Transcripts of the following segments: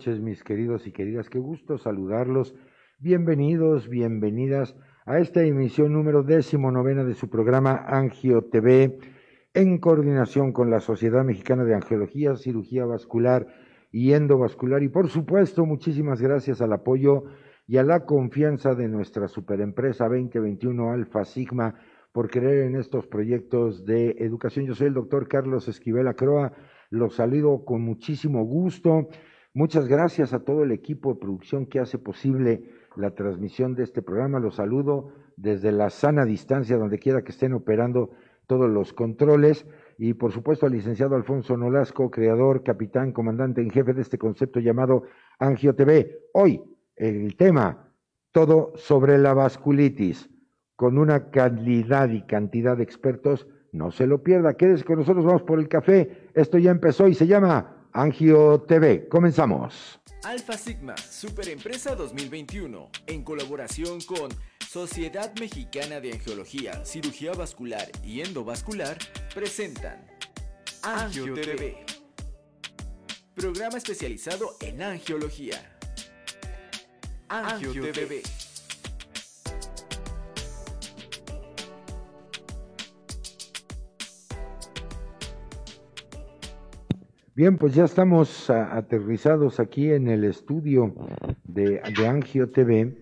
noches, mis queridos y queridas. Qué gusto saludarlos. Bienvenidos, bienvenidas a esta emisión número décimo novena de su programa Angio TV, en coordinación con la Sociedad Mexicana de Angiología, Cirugía Vascular y Endovascular. Y por supuesto, muchísimas gracias al apoyo y a la confianza de nuestra superempresa 2021 Alfa Sigma por creer en estos proyectos de educación. Yo soy el doctor Carlos Esquivel Acroa los saludo con muchísimo gusto. Muchas gracias a todo el equipo de producción que hace posible la transmisión de este programa. Los saludo desde la sana distancia, donde quiera que estén operando todos los controles. Y por supuesto al licenciado Alfonso Nolasco, creador, capitán, comandante en jefe de este concepto llamado Angio TV. Hoy el tema, todo sobre la vasculitis, con una calidad y cantidad de expertos no se lo pierda, quédese con nosotros, vamos por el café. Esto ya empezó y se llama Angio TV. Comenzamos. Alfa Sigma, Superempresa 2021, en colaboración con Sociedad Mexicana de Angiología, Cirugía Vascular y Endovascular, presentan Angio TV. Programa especializado en angiología. Angio TV. Bien, pues ya estamos aterrizados aquí en el estudio de, Angio TV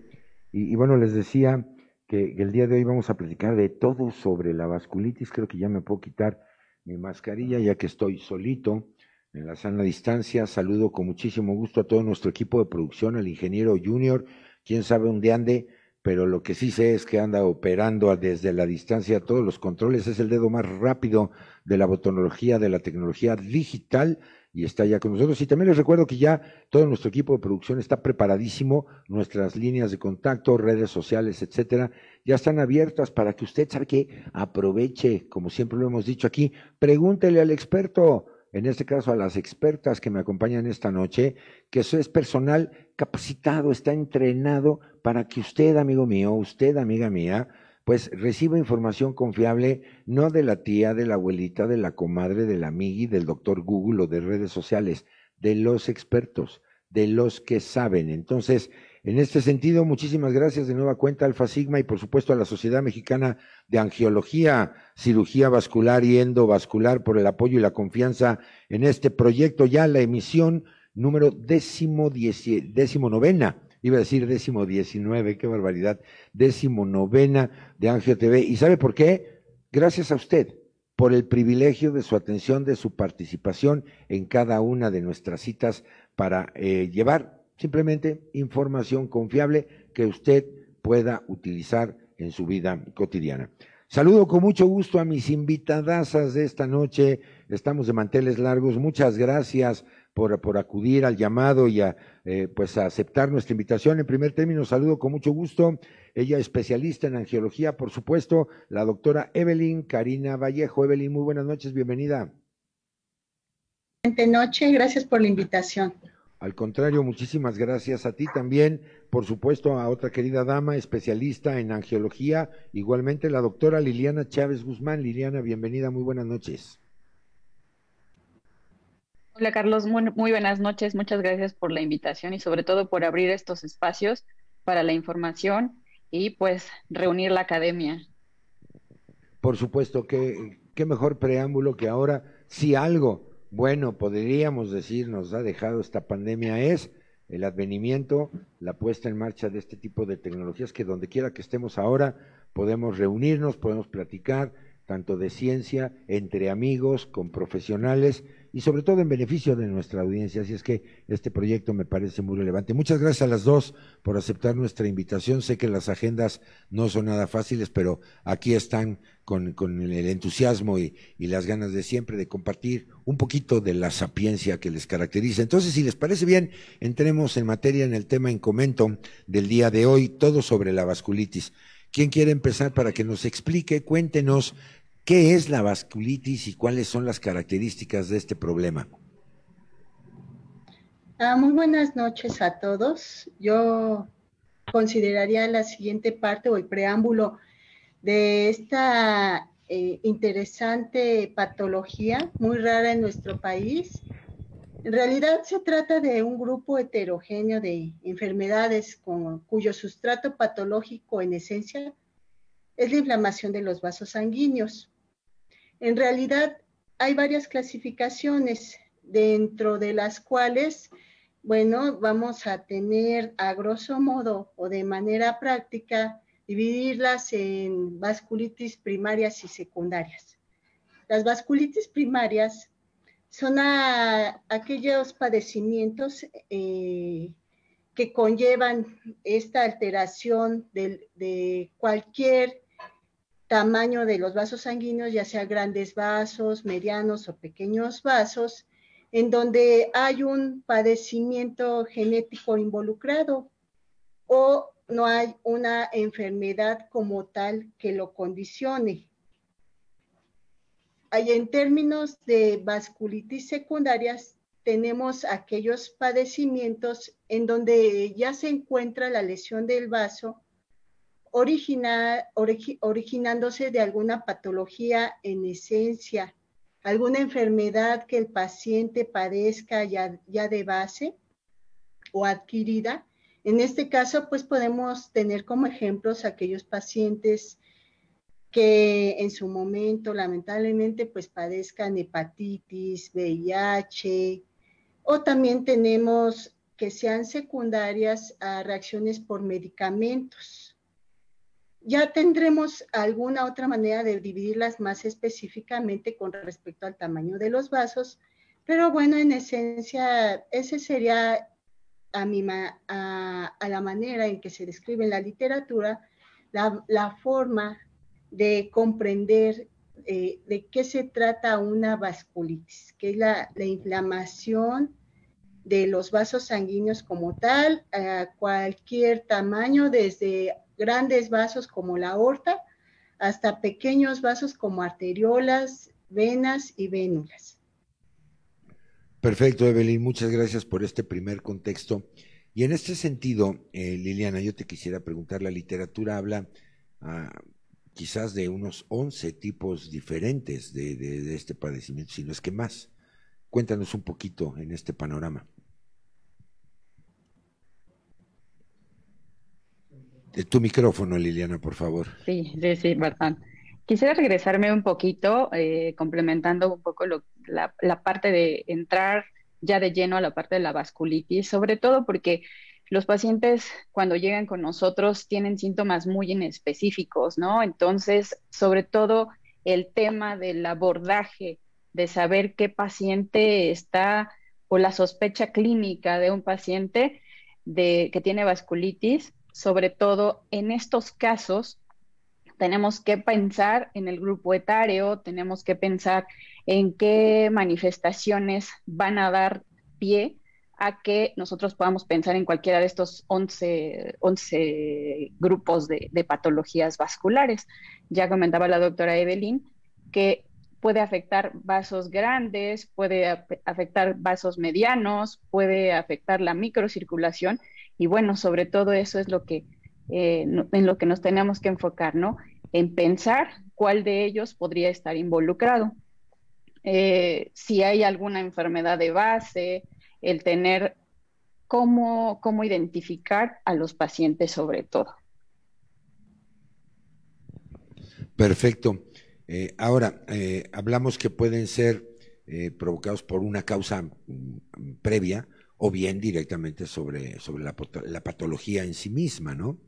y, bueno, les decía que, el día de hoy vamos a platicar de todo sobre la vasculitis. Creo que ya me puedo quitar mi mascarilla ya que estoy solito en la sana distancia. Saludo con muchísimo gusto a todo nuestro equipo de producción, al ingeniero Junior, quién sabe dónde ande, pero lo que sí sé es que anda operando desde la distancia todos los controles, es el dedo más rápido de la botonología, de la tecnología digital y está ya con nosotros. Y también les recuerdo que ya todo nuestro equipo de producción está preparadísimo, nuestras líneas de contacto, redes sociales, etcétera, ya están abiertas para que usted, sabe que aproveche, como siempre lo hemos dicho aquí, pregúntele al experto, en este caso a las expertas que me acompañan esta noche, que eso es personal capacitado, está entrenado para que usted, amigo mío, usted, amiga mía, pues reciba información confiable, no de la tía, de la abuelita, de la comadre, del amigui, del doctor Google o de redes sociales, de los expertos, de los que saben. Entonces, en este sentido, muchísimas gracias de nueva cuenta Alfa Sigma y por supuesto a la Sociedad Mexicana de Angiología, Cirugía Vascular y Endovascular por el apoyo y la confianza en este proyecto, ya la emisión número décimo, décimo novena iba a decir décimo diecinueve, qué barbaridad, décimo novena de Angio TV. ¿Y sabe por qué? Gracias a usted, por el privilegio de su atención, de su participación en cada una de nuestras citas para eh, llevar simplemente información confiable que usted pueda utilizar en su vida cotidiana. Saludo con mucho gusto a mis invitadasas de esta noche. Estamos de manteles largos. Muchas gracias por, por acudir al llamado y a, eh, pues a aceptar nuestra invitación. En primer término, saludo con mucho gusto. Ella es especialista en angiología, por supuesto, la doctora Evelyn Karina Vallejo. Evelyn, muy buenas noches, bienvenida. Buenas noches, gracias por la invitación. Al contrario, muchísimas gracias a ti también, por supuesto, a otra querida dama, especialista en angiología, igualmente la doctora Liliana Chávez Guzmán. Liliana, bienvenida, muy buenas noches. Hola Carlos, muy, buenas noches. Muchas gracias por la invitación y sobre todo por abrir estos espacios para la información y pues reunir la academia. Por supuesto, que qué mejor preámbulo que ahora, si algo bueno podríamos decir nos ha dejado esta pandemia es el advenimiento, la puesta en marcha de este tipo de tecnologías que donde quiera que estemos ahora podemos reunirnos, podemos platicar tanto de ciencia, entre amigos, con profesionales y sobre todo en beneficio de nuestra audiencia. Así es que este proyecto me parece muy relevante. Muchas gracias a las dos por aceptar nuestra invitación. Sé que las agendas no son nada fáciles, pero aquí están con, el entusiasmo y, y, las ganas de siempre de compartir un poquito de la sapiencia que les caracteriza. Entonces, si les parece bien, entremos en materia en el tema en comento del día de hoy, todo sobre la vasculitis. ¿Quién quiere empezar para que nos explique? Cuéntenos ¿Qué es la vasculitis y cuáles son las características de este problema? Ah, muy buenas noches a todos. Yo consideraría la siguiente parte o el preámbulo de esta eh, interesante patología muy rara en nuestro país En realidad se trata de un grupo heterogéneo de enfermedades cuyo sustrato patológico en esencia es la inflamación de los vasos sanguíneos. En realidad hay varias clasificaciones, dentro de las cuales, bueno, vamos a tener a grosso modo o de manera práctica dividirlas en vasculitis primarias y secundarias. Las vasculitis primarias son aquellos padecimientos eh, que conllevan esta alteración de cualquier tamaño de los vasos sanguíneos, ya sea grandes vasos, medianos o pequeños vasos, en donde hay un padecimiento genético involucrado o no hay una enfermedad como tal que lo condicione. En términos de vasculitis secundarias, tenemos aquellos padecimientos en donde ya se encuentra la lesión del vaso originándose de alguna patología en esencia, alguna enfermedad que el paciente padezca ya, ya de base o adquirida. En este caso, pues podemos tener como ejemplos aquellos pacientes que en su momento lamentablemente pues padezcan hepatitis, VIH, o también tenemos que sean secundarias a reacciones por medicamentos ya tendremos alguna otra manera de dividirlas más específicamente con respecto al tamaño de los vasos, pero bueno, en esencia, ese sería a, mi a, la manera en que se describe en la literatura la, forma de comprender eh, de qué se trata una vasculitis, que es la, la inflamación de los vasos sanguíneos como tal, a cualquier tamaño, desde grandes vasos como la aorta hasta pequeños vasos como arteriolas, venas y vénulas. Perfecto, Evelyn, muchas gracias por este primer contexto. Y en este sentido, eh, Liliana, yo te quisiera preguntar, la literatura habla ah, quizás de unos 11 tipos diferentes de este padecimiento, si no es que más. Cuéntanos un poquito en este panorama. Tu micrófono, Liliana, por favor. Sí, sí, sí, verdad. Quisiera regresarme un poquito, eh, complementando un poco la, parte de entrar ya de lleno a la parte de la vasculitis, sobre todo porque los pacientes cuando llegan con nosotros tienen síntomas muy inespecíficos, ¿no? Entonces, sobre todo el tema del abordaje, de saber qué paciente está o la sospecha clínica de un paciente de, que tiene vasculitis, sobre todo en estos casos, tenemos que pensar en el grupo etario, tenemos que pensar en qué manifestaciones van a dar pie a que nosotros podamos pensar en cualquiera de estos 11, 11 grupos de, de, patologías vasculares. Ya comentaba la doctora Evelyn que puede afectar vasos grandes, puede afectar vasos medianos, puede afectar la microcirculación y bueno, sobre todo eso es lo que, eh, en lo que nos tenemos que enfocar, ¿no? En pensar cuál de ellos podría estar involucrado. Eh, si hay alguna enfermedad de base, el tener cómo, cómo identificar a los pacientes sobre todo. Perfecto. Eh, ahora, hablamos que pueden ser provocados por una causa mm, previa, o bien directamente sobre, sobre la, patología en sí misma, ¿no?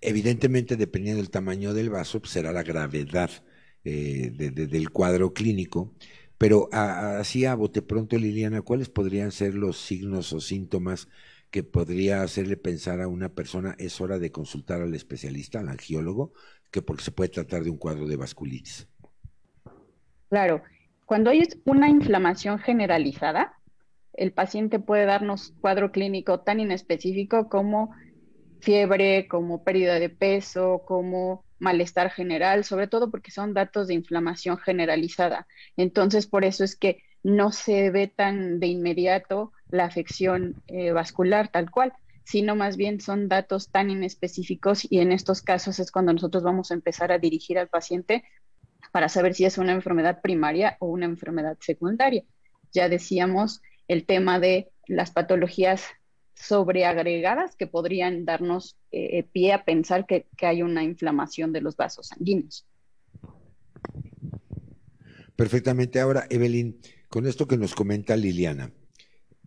Evidentemente, dependiendo del tamaño del vaso, pues, será la gravedad eh, del cuadro clínico, pero así a bote pronto, Liliana, ¿cuáles podrían ser los signos o síntomas que podría hacerle pensar a una persona es hora de consultar al especialista, al angiólogo, que porque se puede tratar de un cuadro de vasculitis? Claro, cuando hay una inflamación generalizada, el paciente puede darnos cuadro clínico tan inespecífico como fiebre, como pérdida de peso, como malestar general, sobre todo porque son datos de inflamación generalizada. Entonces, por eso es que no se ve tan de inmediato la afección eh, vascular tal cual, sino más bien son datos tan inespecíficos y en estos casos es cuando nosotros vamos a empezar a dirigir al paciente para saber si es una enfermedad primaria o una enfermedad secundaria. Ya decíamos el tema de las patologías sobreagregadas que podrían darnos eh, pie a pensar que, hay una inflamación de los vasos sanguíneos. Perfectamente. Ahora, Evelyn, con esto que nos comenta Liliana,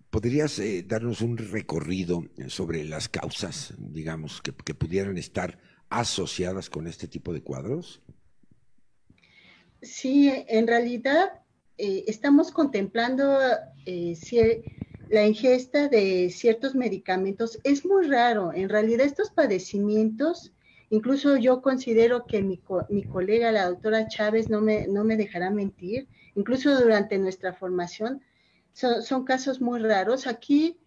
¿podrías eh, darnos un recorrido sobre las causas, digamos, que, pudieran estar asociadas con este tipo de cuadros? Sí, en realidad eh, estamos contemplando si la ingesta de ciertos medicamentos es muy raro. En realidad estos padecimientos, incluso yo considero que mi, mi colega, la doctora Chávez, no me, no me dejará mentir, incluso durante nuestra formación, son, casos muy raros. Aquí,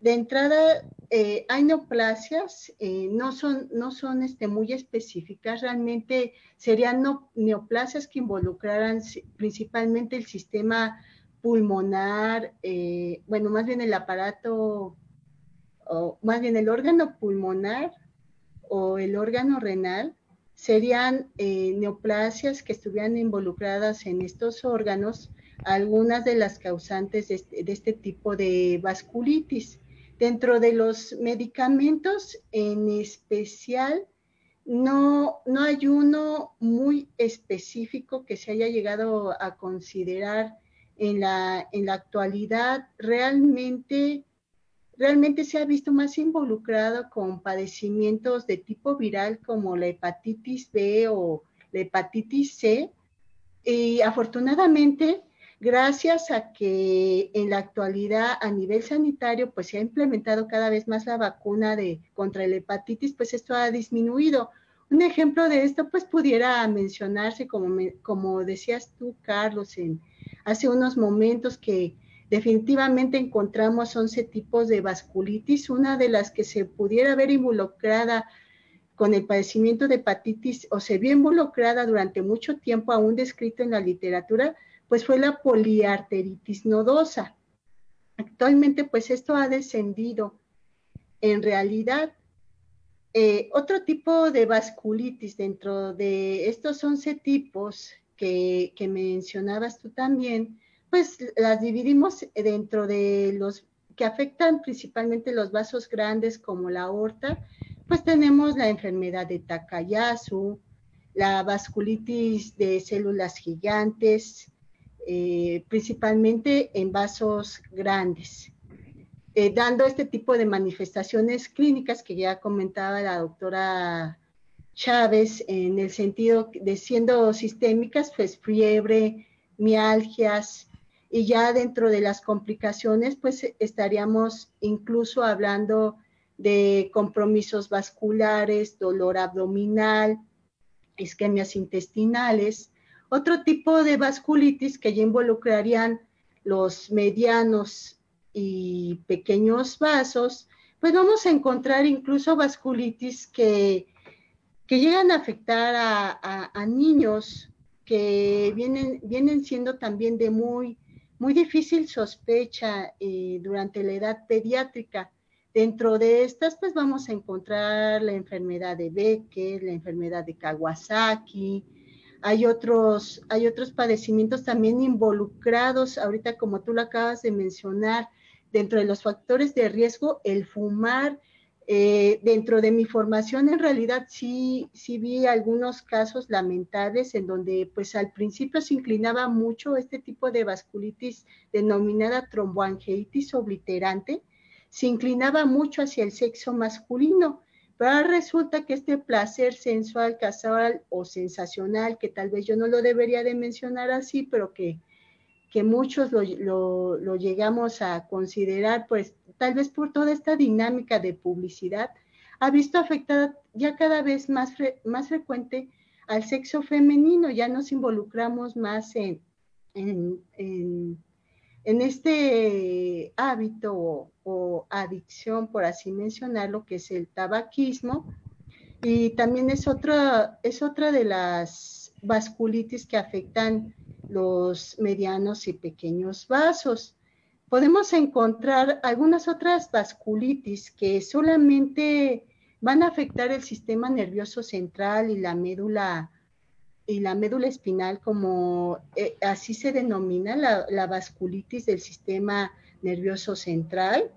de entrada, eh, hay neoplasias, eh, no son, no son este, muy específicas, realmente serían neoplasias que involucraran principalmente el sistema pulmonar, eh, bueno, más bien el aparato, o más bien el órgano pulmonar o el órgano renal, serían eh, neoplasias que estuvieran involucradas en estos órganos, algunas de las causantes de este, de este tipo de vasculitis. Dentro de los medicamentos en especial, no, no hay uno muy específico que se haya llegado a considerar en la, en la actualidad realmente, realmente se ha visto más involucrado con padecimientos de tipo viral como la hepatitis B o la hepatitis C. Y afortunadamente, gracias a que en la actualidad a nivel sanitario pues se ha implementado cada vez más la vacuna de contra la hepatitis, pues esto ha disminuido. Un ejemplo de esto pues pudiera mencionarse como, como decías tú, Carlos, en, hace unos momentos que definitivamente encontramos 11 tipos de vasculitis, una de las que se pudiera ver involucrada con el padecimiento de hepatitis o se vio involucrada durante mucho tiempo, aún descrito en la literatura, pues fue la poliarteritis nodosa. Actualmente, pues esto ha descendido. En realidad, eh, otro tipo de vasculitis dentro de estos 11 tipos que, mencionabas tú también, pues las dividimos dentro de los que afectan principalmente los vasos grandes como la aorta, pues tenemos la enfermedad de Takayasu, la vasculitis de células gigantes, eh, principalmente en vasos grandes, eh, dando este tipo de manifestaciones clínicas que ya comentaba la doctora Chávez en el sentido de siendo sistémicas, pues fiebre, mialgias, y ya dentro de las complicaciones, pues estaríamos incluso hablando de compromisos vasculares, dolor abdominal, isquemias intestinales, otro tipo de vasculitis que ya involucrarían los medianos y pequeños vasos, pues vamos a encontrar incluso vasculitis que que llegan a afectar a, niños que vienen, vienen siendo también de muy, muy difícil sospecha eh, durante la edad pediátrica. Dentro de estas, pues vamos a encontrar la enfermedad de Becker, la enfermedad de Kawasaki. Hay otros, hay otros padecimientos también involucrados, ahorita como tú lo acabas de mencionar, dentro de los factores de riesgo, el fumar eh, dentro de mi formación, en realidad sí, sí vi algunos casos lamentables en donde pues al principio se inclinaba mucho este tipo de vasculitis denominada tromboangeitis obliterante, se inclinaba mucho hacia el sexo masculino, pero resulta que este placer sensual, casual o sensacional, que tal vez yo no lo debería de mencionar así, pero que que muchos lo, llegamos a considerar, pues tal vez por toda esta dinámica de publicidad, ha visto afectada ya cada vez más, más frecuente al sexo femenino, ya nos involucramos más en, en, este hábito o, o, adicción, por así mencionarlo, que es el tabaquismo, y también es otra, es otra de las vasculitis que afectan los medianos y pequeños vasos. Podemos encontrar algunas otras vasculitis que solamente van a afectar el sistema nervioso central y la médula y la médula espinal, como eh, así se denomina la, vasculitis del sistema nervioso central.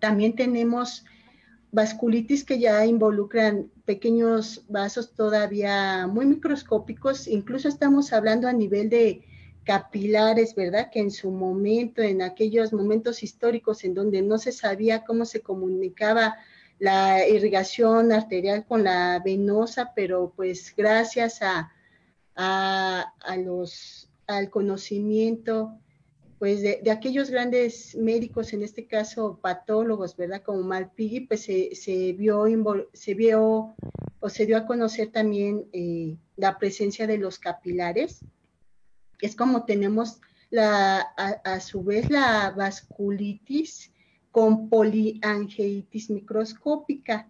También tenemos vasculitis que ya involucran pequeños vasos todavía muy microscópicos, incluso estamos hablando a nivel de capilares, ¿verdad? Que en su momento, en aquellos momentos históricos en donde no se sabía cómo se comunicaba la irrigación arterial con la venosa, pero pues gracias a, a, los, al conocimiento pues de, aquellos grandes médicos, en este caso patólogos, ¿verdad? Como Malpighi, pues se, se, vio, se vio o se dio a conocer también eh, la presencia de los capilares. Es como tenemos la, a su vez la vasculitis, con poliangeitis microscópica.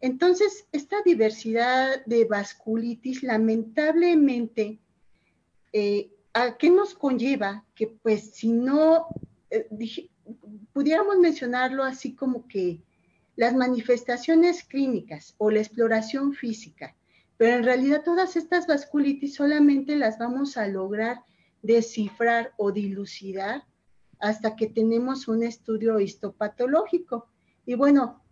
Entonces, esta diversidad de vasculitis lamentablemente, eh, ¿a qué nos conlleva? Que pues si no, eh, pudiéramos mencionarlo así como que las manifestaciones clínicas o la exploración física, pero en realidad todas estas vasculitis solamente las vamos a lograr descifrar o dilucidar hasta que tenemos un estudio histopatológico. Y bueno,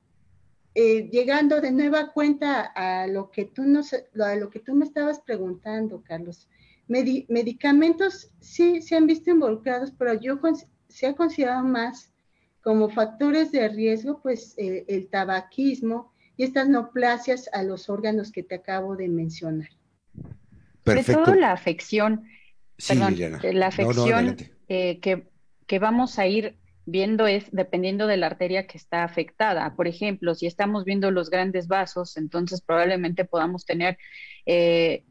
eh, llegando de nueva cuenta a lo que tú nos, a lo que tú me estabas preguntando, Carlos, medicamentos sí se han visto involucrados, pero yo se ha considerado más como factores de riesgo, pues eh, el tabaquismo y estas neoplasias a los órganos que te acabo de mencionar. Perfecto. Sobre todo la afección, perdón, la afección eh, que que vamos a ir viendo es dependiendo de la arteria que está afectada. Por ejemplo, si estamos viendo los grandes vasos, entonces probablemente podamos tener eh,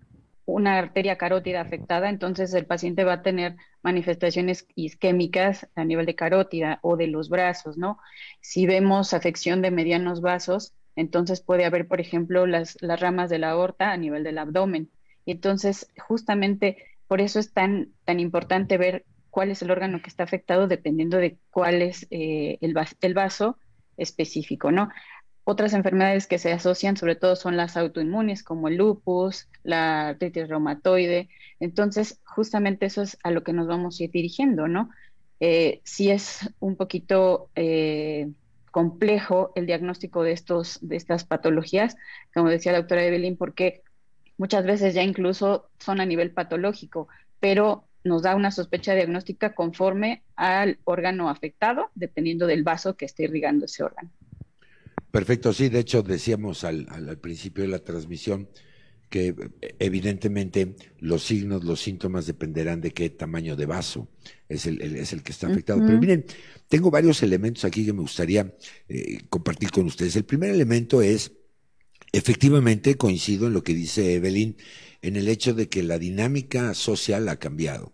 una arteria carótida afectada, entonces el paciente va a tener manifestaciones isquémicas a nivel de carótida o de los brazos, ¿no? Si vemos afección de medianos vasos, entonces puede haber, por ejemplo, las, las ramas de la aorta a nivel del abdomen. Y entonces, justamente por eso es tan, tan importante ver cuál es el órgano que está afectado dependiendo de cuál es eh, el, vaso específico, ¿no? Otras enfermedades que se asocian sobre todo son las autoinmunes como el lupus, la artritis reumatoide. Entonces, justamente eso es a lo que nos vamos a ir dirigiendo, ¿no? Eh, si es un poquito eh, complejo el diagnóstico de, estos, de estas patologías, como decía la doctora Evelyn, porque muchas veces ya incluso son a nivel patológico, pero nos da una sospecha diagnóstica conforme al órgano afectado, dependiendo del vaso que esté irrigando ese órgano. Perfecto, sí, de hecho decíamos al, principio de la transmisión que evidentemente los signos, los síntomas dependerán de qué tamaño de vaso es el, es el que está afectado. Pero miren, tengo varios elementos aquí que me gustaría eh, compartir con ustedes. El primer elemento es, efectivamente, coincido en lo que dice Evelyn, en el hecho de que la dinámica social ha cambiado.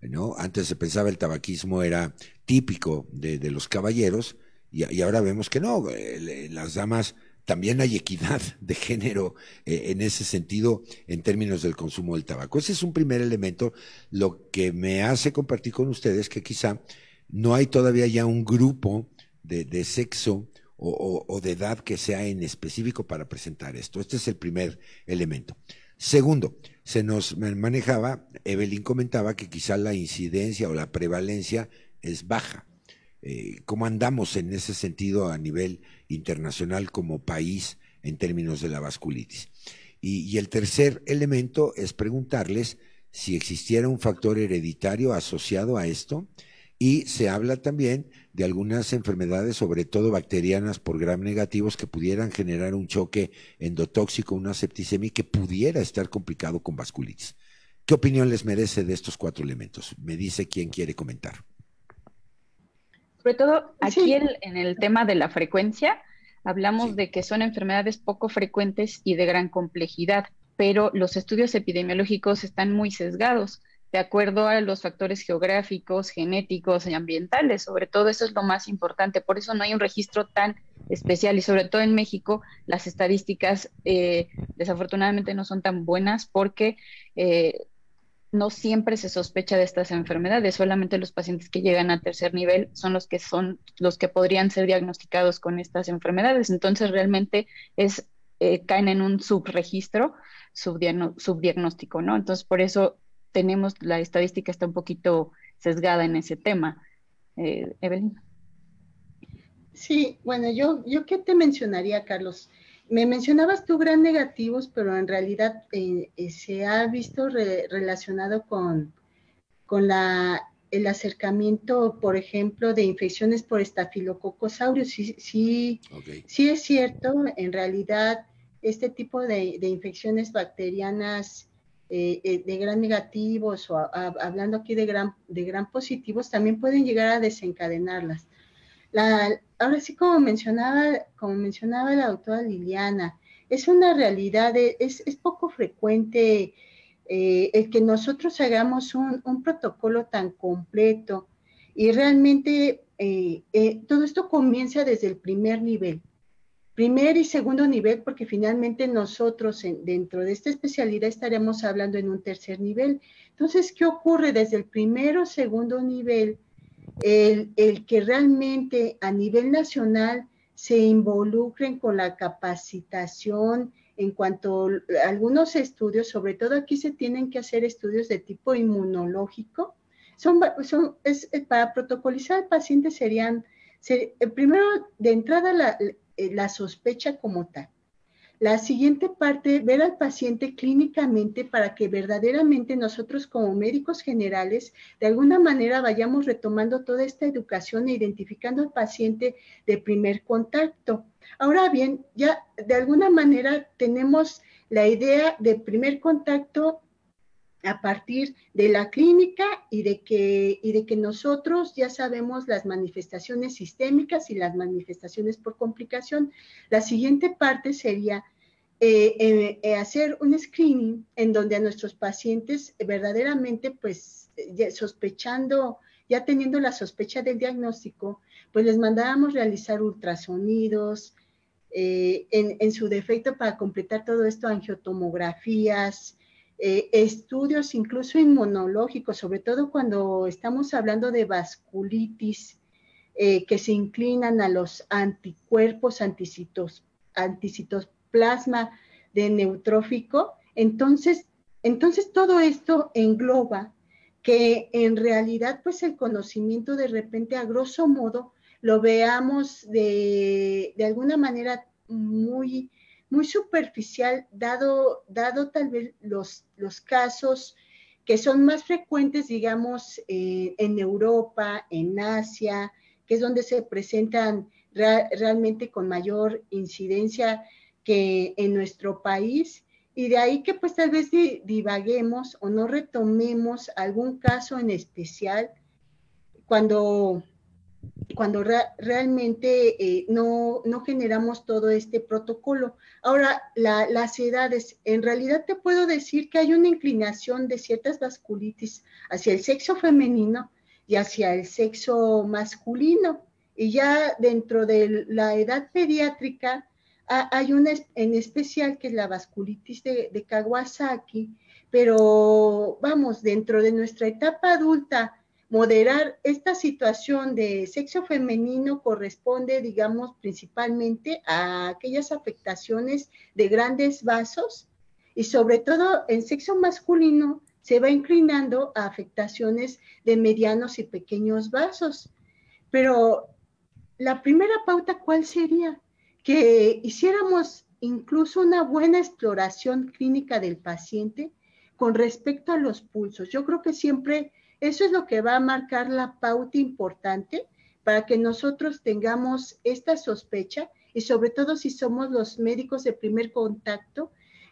¿no? Antes se pensaba el tabaquismo era típico de, los caballeros y, ahora vemos que no, eh, las damas también hay equidad de género eh, en ese sentido en términos del consumo del tabaco. Ese es un primer elemento, lo que me hace compartir con ustedes que quizá no hay todavía ya un grupo de, sexo o, o, de edad que sea en específico para presentar esto. Este es el primer elemento. Segundo, se nos manejaba, Evelyn comentaba que quizá la incidencia o la prevalencia es baja. Eh, ¿Cómo andamos en ese sentido a nivel internacional como país en términos de la vasculitis? y el tercer elemento es preguntarles si existiera un factor hereditario asociado a esto y se habla también de algunas enfermedades, sobre todo bacterianas por gram negativos, que pudieran generar un choque endotóxico, una septicemia que pudiera estar complicado con vasculitis. ¿Qué opinión les merece de estos cuatro elementos? Me dice quién quiere comentar. Sobre todo aquí en el tema de la frecuencia, hablamos de que son enfermedades poco frecuentes y de gran complejidad, pero los estudios epidemiológicos están muy sesgados de acuerdo a los factores geográficos, genéticos y ambientales. Sobre todo eso es lo más importante. Por eso no hay un registro tan especial y sobre todo en México las estadísticas eh, desafortunadamente no son tan buenas porque eh, no siempre se sospecha de estas enfermedades. Solamente los pacientes que llegan a tercer nivel son los que son los que podrían ser diagnosticados con estas enfermedades. Entonces realmente es eh, caen en un subregistro, subdiagnóstico, ¿no? Entonces, por eso tenemos, la estadística está un poquito sesgada en ese tema. Eh, Evelyn. Sí, bueno, yo, yo qué te mencionaría, Carlos. Me mencionabas tú gran negativos, pero en realidad eh, eh, se ha visto relacionado con, con la, el acercamiento, por ejemplo, de infecciones por estafilococcus aureus. Sí, sí, sí es cierto, en realidad este tipo de, infecciones bacterianas eh, de gran negativos o hablando aquí de gran, de gran positivos, también pueden llegar a desencadenarlas. La, ahora sí, como mencionaba, como mencionaba la doctora Liliana, es una realidad, es, poco frecuente eh, el que nosotros hagamos un, protocolo tan completo y realmente eh, eh, todo esto comienza desde el primer nivel. Primer y segundo nivel, porque finalmente nosotros dentro de esta especialidad estaremos hablando en un tercer nivel. Entonces, ¿qué ocurre desde el primero, segundo nivel? el, que realmente a nivel nacional se involucren con la capacitación en cuanto a algunos estudios, sobre todo aquí se tienen que hacer estudios de tipo inmunológico. Son, son es, para protocolizar al paciente serían, primero de entrada la, la sospecha como tal. La siguiente parte, ver al paciente clínicamente para que verdaderamente nosotros como médicos generales de alguna manera vayamos retomando toda esta educación e identificando al paciente de primer contacto. Ahora bien, ya de alguna manera tenemos la idea de primer contacto a partir de la clínica y de que, y de que nosotros ya sabemos las manifestaciones sistémicas y las manifestaciones por complicación. La siguiente parte sería eh, eh, eh, hacer un screening en donde a nuestros pacientes verdaderamente, pues, sospechando, ya teniendo la sospecha del diagnóstico, pues les mandábamos realizar ultrasonidos, en, en, su defecto para completar todo esto, angiotomografías, eh, estudios incluso inmunológicos, sobre todo cuando estamos hablando de vasculitis, eh, que se inclinan a los anticuerpos anticitos, anticitoplasma de neutrófico. Entonces, entonces todo esto engloba que en realidad pues el conocimiento de repente a grosso modo lo veamos de, de alguna manera muy muy superficial, dado, dado tal vez los, los casos que son más frecuentes, digamos, eh, en Europa, en Asia, que es donde se presentan realmente con mayor incidencia que en nuestro país. Y de ahí que pues tal vez divaguemos o no retomemos algún caso en especial cuando cuando realmente eh, no, generamos todo este protocolo. Ahora, las edades, en realidad te puedo decir que hay una inclinación de ciertas vasculitis hacia el sexo femenino y hacia el sexo masculino. Y ya dentro de la edad pediátrica hay una en especial que es la vasculitis de, de Kawasaki, pero vamos, dentro de nuestra etapa adulta, moderar esta situación de sexo femenino corresponde, digamos, principalmente a aquellas afectaciones de grandes vasos y sobre todo en sexo masculino se va inclinando a afectaciones de medianos y pequeños vasos. Pero la primera pauta, ¿cuál sería? Que hiciéramos incluso una buena exploración clínica del paciente con respecto a los pulsos. Yo creo que siempre eso es lo que va a marcar la pauta importante para que nosotros tengamos esta sospecha y sobre todo si somos los médicos de primer contacto,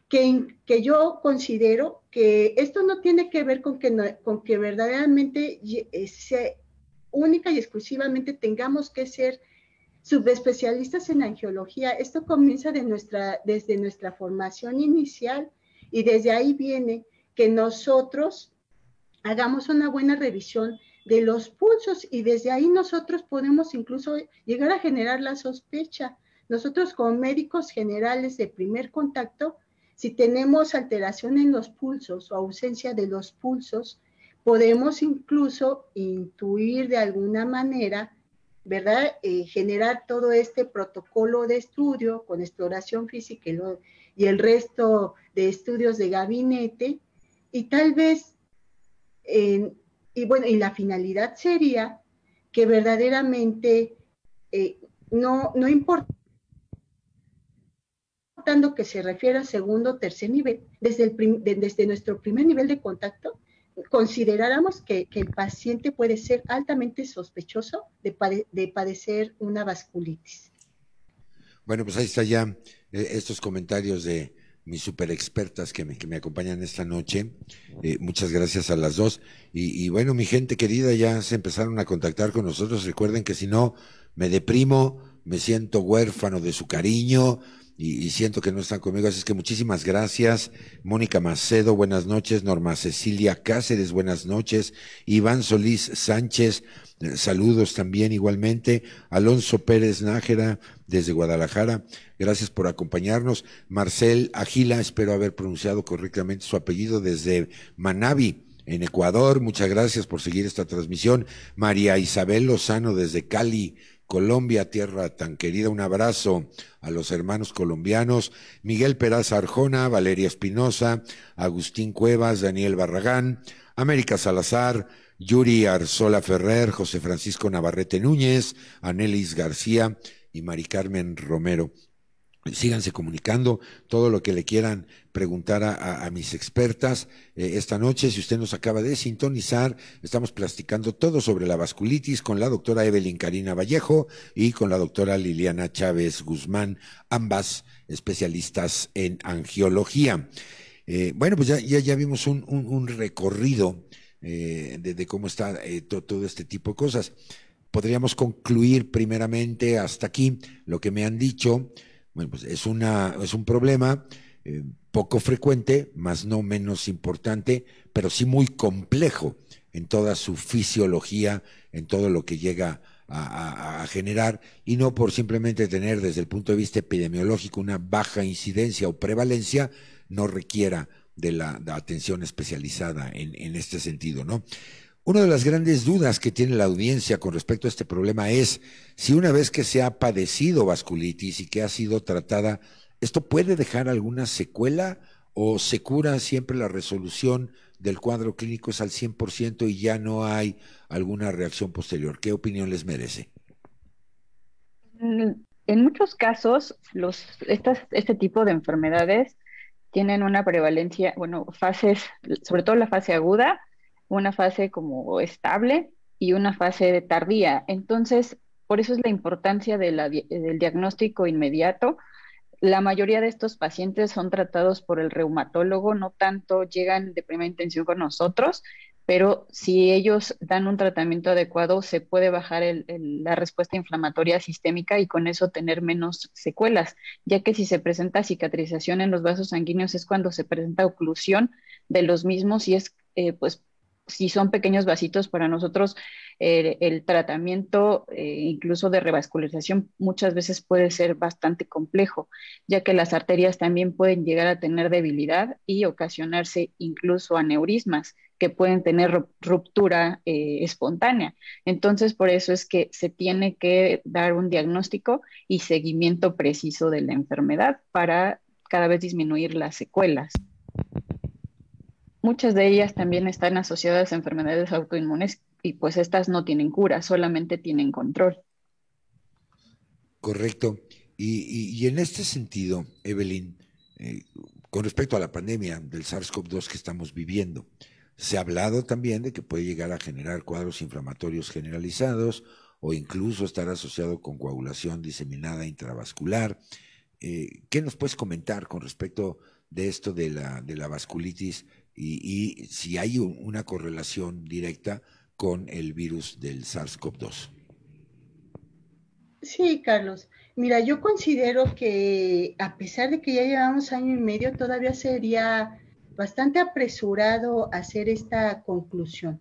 que, que yo considero que esto no tiene que ver con que, con que verdaderamente eh, única y exclusivamente tengamos que ser subespecialistas en angiología. Esto comienza de nuestra, desde nuestra formación inicial y desde ahí viene que nosotros hagamos una buena revisión de los pulsos y desde ahí nosotros podemos incluso llegar a generar la sospecha. Nosotros como médicos generales de primer contacto, si tenemos alteración en los pulsos o ausencia de los pulsos, podemos incluso intuir de alguna manera ¿verdad? Eh, generar todo este protocolo de estudio con exploración física y, el resto de estudios de gabinete. Y tal vez, y bueno, y la finalidad sería que verdaderamente eh, no, no importa que se refiera a segundo o tercer nivel, desde, el desde nuestro primer nivel de contacto, consideráramos que, el paciente puede ser altamente sospechoso de, de, padecer una vasculitis. Bueno, pues ahí está ya eh, estos comentarios de mis super expertas que me, que me acompañan esta noche. Eh, muchas gracias a las dos. Y, y, bueno, mi gente querida, ya se empezaron a contactar con nosotros. Recuerden que si no, me deprimo, me siento huérfano de su cariño, y, siento que no están conmigo, así es que muchísimas gracias. Mónica Macedo, buenas noches. Norma Cecilia Cáceres, buenas noches. Iván Solís Sánchez, eh, saludos también igualmente. Alonso Pérez Nájera, desde Guadalajara, gracias por acompañarnos. Marcel Agila, espero haber pronunciado correctamente su apellido desde Manabi. En Ecuador, muchas gracias por seguir esta transmisión. María Isabel Lozano desde Cali, Colombia, tierra tan querida. Un abrazo a los hermanos colombianos, Miguel Peraza Arjona, Valeria Espinosa, Agustín Cuevas, Daniel Barragán, América Salazar, Yuri Arzola Ferrer, José Francisco Navarrete Núñez, Anelis García y Mari Carmen Romero síganse comunicando todo lo que le quieran preguntar a, mis expertas eh, esta noche. Si usted nos acaba de sintonizar, estamos platicando todo sobre la vasculitis con la doctora Evelyn Karina Vallejo y con la doctora Liliana Chávez Guzmán, ambas especialistas en angiología. Eh, bueno, pues ya, ya, vimos un, recorrido eh, de, cómo está todo este tipo de cosas. Podríamos concluir primeramente hasta aquí lo que me han dicho. Bueno, pues es, una, es un problema eh, poco frecuente, más no menos importante, pero sí muy complejo en toda su fisiología, en todo lo que llega a, generar, y no por simplemente tener desde el punto de vista epidemiológico una baja incidencia o prevalencia, no requiera de la, atención especializada en, en este sentido, ¿no? Una de las grandes dudas que tiene la audiencia con respecto a este problema es si una vez que se ha padecido vasculitis y que ha sido tratada, ¿esto puede dejar alguna secuela o se cura siempre la resolución del cuadro clínico es al 100% y ya no hay alguna reacción posterior? ¿Qué opinión les merece? En muchos casos, los, este tipo de enfermedades tienen una prevalencia, bueno, fases, sobre todo la fase aguda, una fase como estable y una fase tardía. Entonces, por eso es la importancia del diagnóstico inmediato. La mayoría de estos pacientes son tratados por el reumatólogo, no tanto llegan de primera intención con nosotros, pero si ellos dan un tratamiento adecuado, se puede bajar la respuesta inflamatoria sistémica y con eso tener menos secuelas, ya que si se presenta cicatrización en los vasos sanguíneos es cuando se presenta oclusión de los mismos y es eh, pues si son pequeños vasitos, para nosotros el tratamiento eh, incluso de revascularización muchas veces puede ser bastante complejo, ya que las arterias también pueden llegar a tener debilidad y ocasionarse incluso aneurismas que pueden tener ruptura eh, espontánea. Entonces, por eso es que se tiene que dar un diagnóstico y seguimiento preciso de la enfermedad para cada vez disminuir las secuelas. Muchas de ellas también están asociadas a enfermedades autoinmunes y pues estas no tienen cura, solamente tienen control. Correcto. Y, en este sentido, Evelyn, eh, con respecto a la pandemia del SARS-CoV-2 que estamos viviendo, se ha hablado también de que puede llegar a generar cuadros inflamatorios generalizados o incluso estar asociado con coagulación diseminada intravascular. Eh, ¿Qué nos puedes comentar con respecto de esto de la, de la vasculitis y, si hay una correlación directa con el virus del SARS-CoV-2. Sí, Carlos. Mira, yo considero que a pesar de que ya llevamos año y medio, todavía sería bastante apresurado hacer esta conclusión.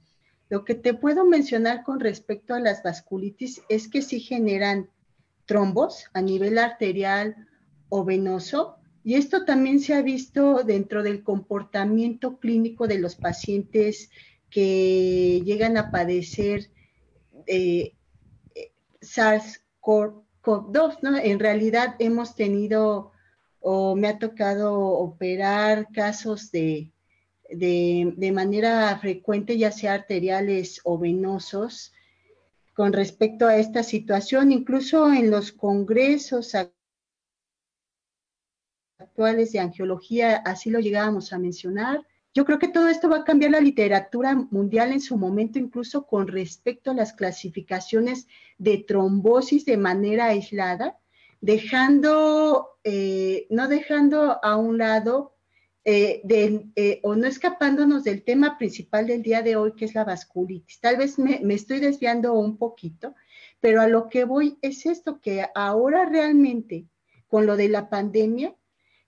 Lo que te puedo mencionar con respecto a las vasculitis es que sí generan trombos a nivel arterial o venoso, y esto también se ha visto dentro del comportamiento clínico de los pacientes que llegan a padecer eh, SARS-CoV-2, ¿no? En realidad hemos tenido o me ha tocado operar casos de, de, manera frecuente, ya sea arteriales o venosos, con respecto a esta situación, incluso en los congresos actuales de angiología, así lo llegábamos a mencionar. Yo creo que todo esto va a cambiar la literatura mundial en su momento, incluso con respecto a las clasificaciones de trombosis de manera aislada, dejando, eh, no dejando a un lado eh, eh, o no escapándonos del tema principal del día de hoy, que es la vasculitis. Tal vez me, me, estoy desviando un poquito, pero a lo que voy es esto, que ahora realmente, con lo de la pandemia,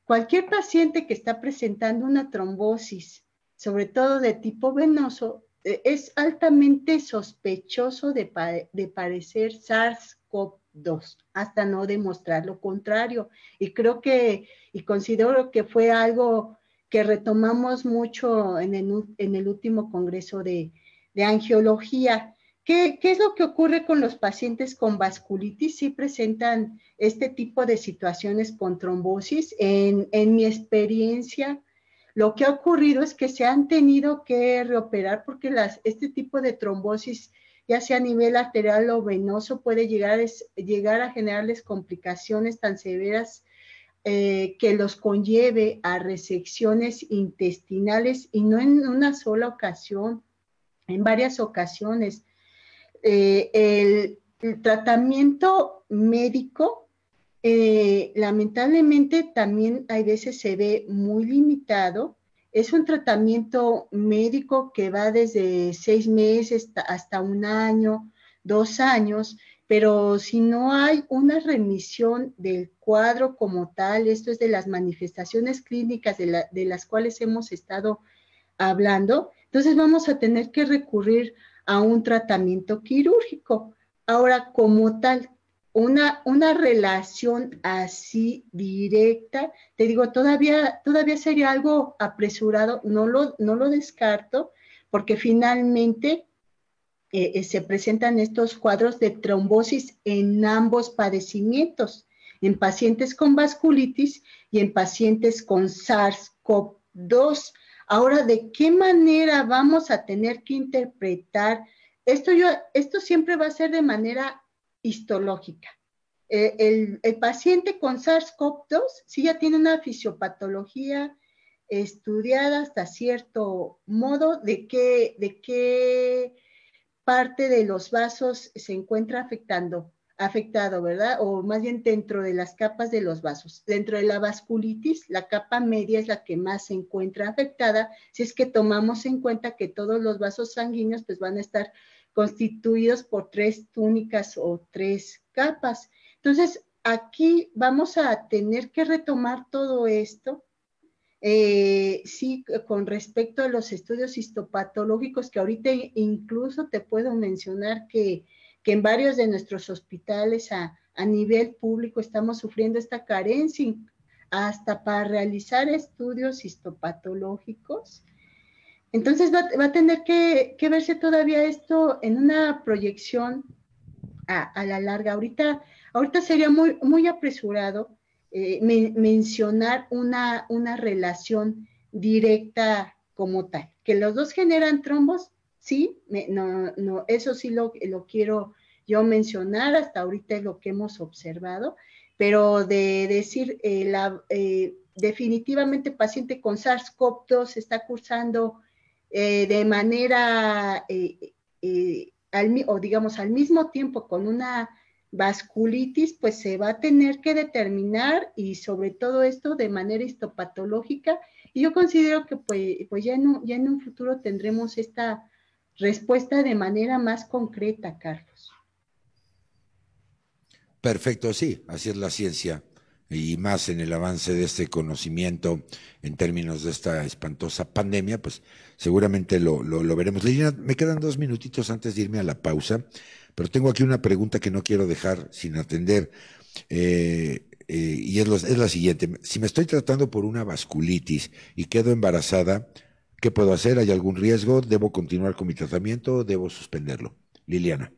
cualquier paciente que está presentando una trombosis, sobre todo de tipo venoso, es altamente sospechoso de, de parecer SARS-CoV dos, hasta no demostrar lo contrario. Y creo que, y considero que fue algo que retomamos mucho en el, último Congreso de, Angiología. ¿Qué, es lo que ocurre con los pacientes con vasculitis? Si presentan este tipo de situaciones con trombosis. En, mi experiencia, lo que ha ocurrido es que se han tenido que reoperar porque este tipo de trombosis ya sea a nivel arterial o venoso, puede llegar, llegar a generarles complicaciones tan severas eh, que los conlleve a resecciones intestinales y no en una sola ocasión, en varias ocasiones. Eh, el, tratamiento médico, eh, lamentablemente también hay veces se ve muy limitado. Es un tratamiento médico que va desde seis meses hasta un año, dos años, pero si no hay una remisión del cuadro como tal, esto es de las manifestaciones clínicas de, de las cuales hemos estado hablando, entonces vamos a tener que recurrir a un tratamiento quirúrgico. Ahora, como tal, una, una relación así directa, te digo, todavía, todavía sería algo apresurado, no lo, no lo descarto, porque finalmente eh, eh, se presentan estos cuadros de trombosis en ambos padecimientos, en pacientes con vasculitis y en pacientes con SARS-CoV-2. Ahora, ¿de qué manera vamos a tener que interpretar esto? Yo, esto siempre va a ser de manera histológica. Eh, el, paciente con SARS-CoV-2 sí ya tiene una fisiopatología estudiada hasta cierto modo de qué, de qué parte de los vasos se encuentra afectando, afectado, ¿verdad? O más bien dentro de las capas de los vasos. Dentro de la vasculitis, la capa media es la que más se encuentra afectada, si es que tomamos en cuenta que todos los vasos sanguíneos pues van a estar constituidos por tres túnicas o tres capas. Entonces, aquí vamos a tener que retomar todo esto. Eh, sí, con respecto a los estudios histopatológicos, que ahorita incluso te puedo mencionar que, en varios de nuestros hospitales a, a nivel público estamos sufriendo esta carencia hasta para realizar estudios histopatológicos entonces va, a tener que, verse todavía esto en una proyección a, la larga. Ahorita, ahorita sería muy, muy apresurado eh, mencionar una, una relación directa como tal. Que los dos generan trombos, sí, no, no, eso sí lo, lo quiero yo mencionar, hasta ahorita es lo que hemos observado, pero de decir, eh, la, eh, definitivamente paciente con SARS-CoV-2 está cursando eh, de manera, eh, o digamos, al mismo tiempo con una vasculitis, pues se va a tener que determinar y sobre todo esto de manera histopatológica. Y yo considero que pues, pues ya, en un, ya en un futuro tendremos esta respuesta de manera más concreta, Carlos. Perfecto, sí, así es la ciencia y más en el avance de este conocimiento en términos de esta espantosa pandemia, pues seguramente lo, lo, veremos. Me quedan dos minutitos antes de irme a la pausa, pero tengo aquí una pregunta que no quiero dejar sin atender. Eh, eh, y es, es la siguiente. Si me estoy tratando por una vasculitis y quedo embarazada, ¿qué puedo hacer? ¿Hay algún riesgo? ¿Debo continuar con mi tratamiento debo suspenderlo? Liliana.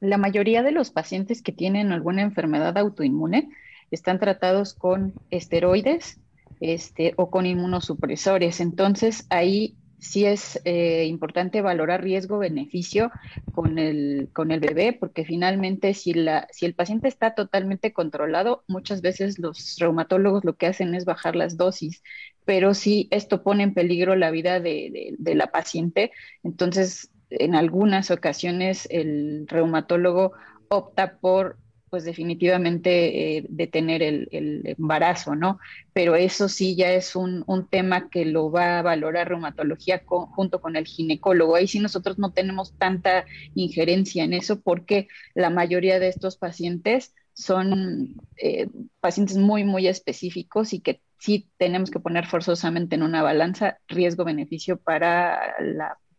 la mayoría de los pacientes que tienen alguna enfermedad autoinmune están tratados con esteroides este, o con inmunosupresores. Entonces, ahí sí es eh, importante valorar riesgo-beneficio con el, con el bebé, porque finalmente si, la, si el paciente está totalmente controlado, muchas veces los reumatólogos lo que hacen es bajar las dosis, pero si esto pone en peligro la vida de, de la paciente, entonces en algunas ocasiones el reumatólogo opta por pues definitivamente eh, detener el, embarazo, ¿no? Pero eso sí ya es un, tema que lo va a valorar reumatología junto con el ginecólogo. Ahí sí nosotros no tenemos tanta injerencia en eso porque la mayoría de estos pacientes son eh, pacientes muy, muy específicos y que sí tenemos que poner forzosamente en una balanza riesgo-beneficio para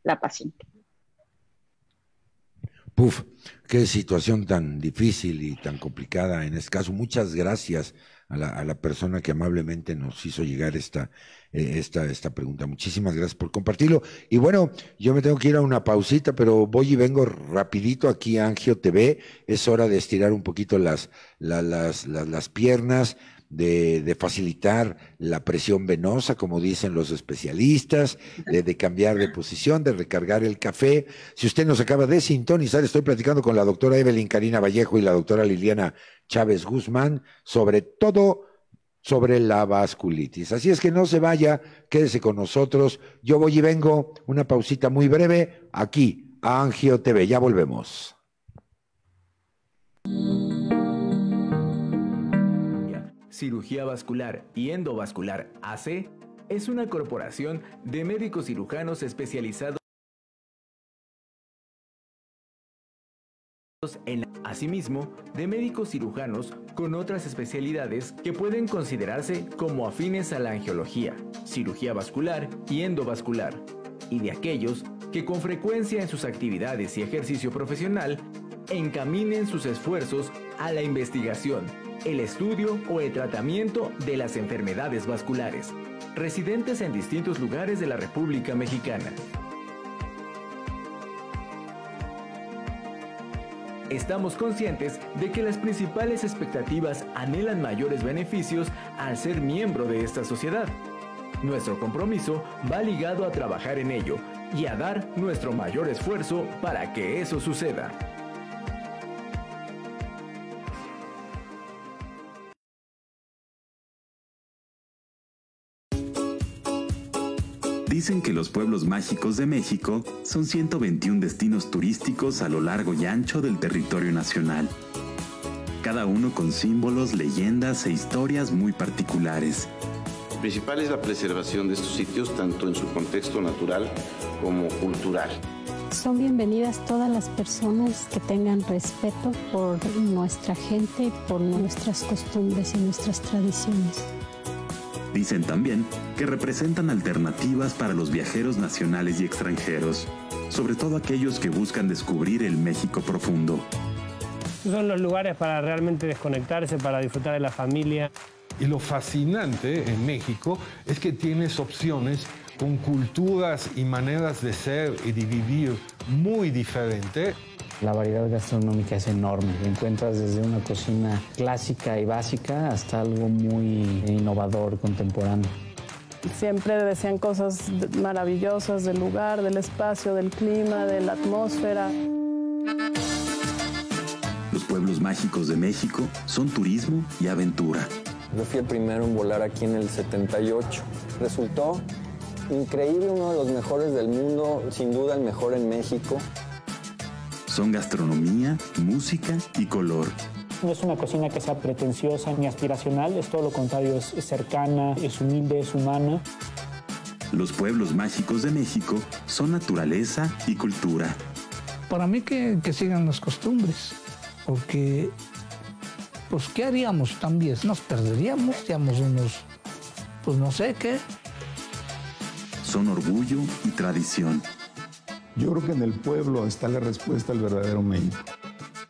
la paciente. Puf, qué situación tan difícil y tan complicada en este caso. Muchas gracias a la, persona que amablemente nos hizo llegar esta, eh, esta, esta pregunta. Muchísimas gracias por compartirlo. Y bueno, yo me tengo que ir a una pausita, pero voy y vengo rapidito aquí a Angio TV. Es hora de estirar un poquito las, las, las, las piernas de, facilitar la presión venosa, como dicen los especialistas, de, cambiar de posición, de recargar el café. Si usted nos acaba de sintonizar, estoy platicando con la doctora Evelyn Karina Vallejo y la doctora Liliana Chávez Guzmán sobre todo sobre la vasculitis. Así es que no se vaya, quédese con nosotros. Yo voy y vengo, una pausita muy breve, aquí, a Angio TV. Ya volvemos. Cirugía Vascular y Endovascular AC es una corporación de médicos cirujanos especializados en asimismo de médicos cirujanos con otras especialidades que pueden considerarse como afines a la angiología, cirugía vascular y endovascular, y de aquellos que con frecuencia en sus actividades y ejercicio profesional encaminen sus esfuerzos a la investigación el estudio o el tratamiento de las enfermedades vasculares, residentes en distintos lugares de la República Mexicana. Estamos conscientes de que las principales expectativas anhelan mayores beneficios al ser miembro de esta sociedad. Nuestro compromiso va ligado a trabajar en ello y a dar nuestro mayor esfuerzo para que eso suceda. Dicen que los pueblos mágicos de México son 121 destinos turísticos a lo largo y ancho del territorio nacional. Cada uno con símbolos, leyendas e historias muy particulares. Lo principal es la preservación de estos sitios tanto en su contexto natural como cultural. Son bienvenidas todas las personas que tengan respeto por nuestra gente, por nuestras costumbres y nuestras tradiciones. Dicen también que representan alternativas para los viajeros nacionales y extranjeros, sobre todo aquellos que buscan descubrir el México profundo. Son los lugares para realmente desconectarse, para disfrutar de la familia. Y lo fascinante en México es que tienes opciones con culturas y maneras de ser y de vivir muy diferentes. La variedad gastronómica es enorme. Encuentras desde una cocina clásica y básica hasta algo muy innovador, contemporáneo. Siempre decían cosas maravillosas del lugar, del espacio, del clima, de la atmósfera. Los pueblos mágicos de México son turismo y aventura. Yo fui el primero en volar aquí en el 78. Resultó increíble, uno de los mejores del mundo, sin duda el mejor en México son gastronomía, música y color. No es una cocina que sea pretenciosa ni aspiracional, es todo lo contrario, es, cercana, es humilde, es humana. Los pueblos mágicos de México son naturaleza y cultura. Para mí que, que sigan las costumbres, porque pues ¿qué haríamos también? Nos perderíamos, seríamos unos, pues no sé qué. Son orgullo y tradición. Yo creo que en el pueblo está la respuesta al verdadero México.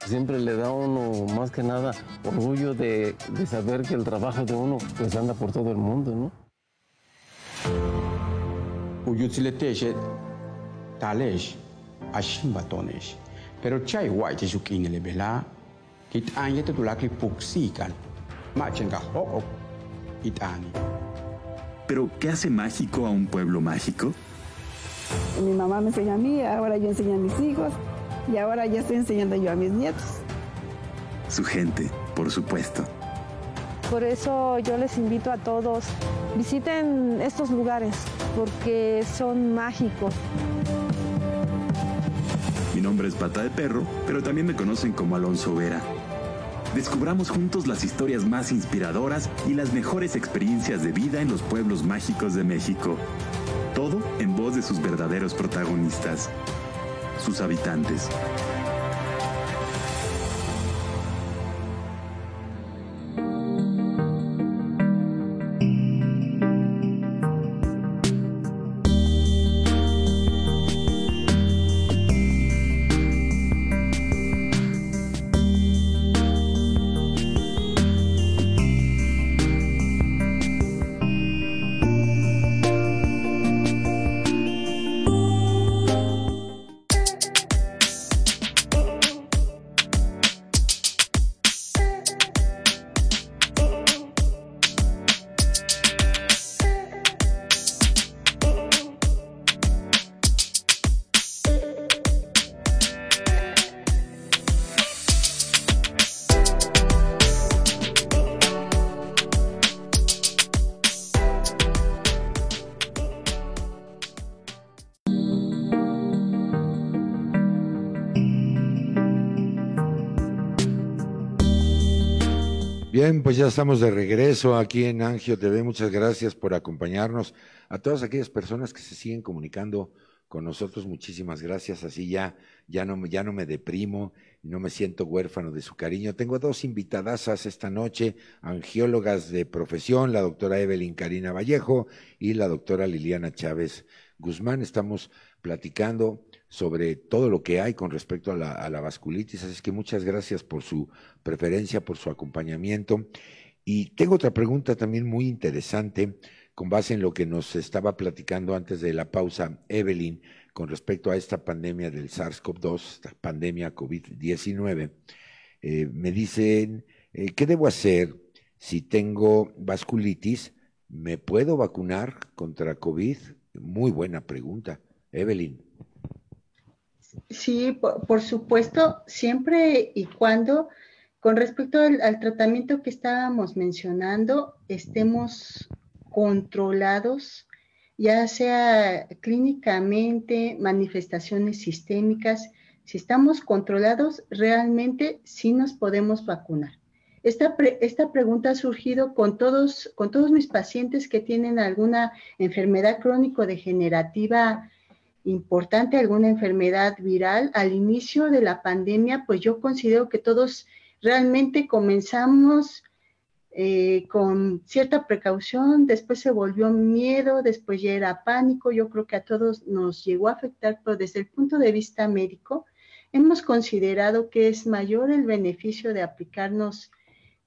Siempre le da a uno más que nada orgullo de, saber que el trabajo de uno pues anda por todo el mundo, ¿no? pero chai wai te le bela kit anya te tulak li puksikan ma chenga ho itani pero ¿qué hace mágico a un pueblo mágico? Mi mamá me enseña a mí, ahora yo enseño a mis hijos y ahora ya estoy enseñando yo a mis nietos. Su gente, por supuesto. Por eso yo les invito a todos, visiten estos lugares porque son mágicos. Mi nombre es Pata de Perro, pero también me conocen como Alonso Vera. Descubramos juntos las historias más inspiradoras y las mejores experiencias de vida en los pueblos mágicos de México. Todo en voz de sus verdaderos protagonistas, sus habitantes. Bien, pues ya estamos de regreso aquí en Angio TV. Muchas gracias por acompañarnos. A todas aquellas personas que se siguen comunicando con nosotros, muchísimas gracias. Así ya, ya no, ya no me deprimo, no me siento huérfano de su cariño. Tengo dos invitadasas esta noche, angiólogas de profesión, la doctora Evelyn Karina Vallejo y la doctora Liliana Chávez Guzmán. Estamos platicando sobre todo lo que hay con respecto a la, vasculitis. Así que muchas gracias por su preferencia, por su acompañamiento. Y tengo otra pregunta también muy interesante con base en lo que nos estaba platicando antes de la pausa Evelyn con respecto a esta pandemia del SARS-CoV-2, esta pandemia COVID-19. Eh, me dicen, eh, ¿qué debo hacer si tengo vasculitis? ¿Me puedo vacunar contra COVID? Muy buena pregunta. Evelyn. Sí, por, supuesto, siempre y cuando, con respecto al, tratamiento que estábamos mencionando, estemos controlados, ya sea clínicamente, manifestaciones sistémicas, si estamos controlados, realmente sí nos podemos vacunar. Esta, esta pregunta ha surgido con todos, con todos mis pacientes que tienen alguna enfermedad crónico-degenerativa importante, alguna enfermedad viral, al inicio de la pandemia, pues yo considero que todos realmente comenzamos eh, con cierta precaución, después se volvió miedo, después ya era pánico, yo creo que a todos nos llegó a afectar, pero desde el punto de vista médico, hemos considerado que es mayor el beneficio de aplicarnos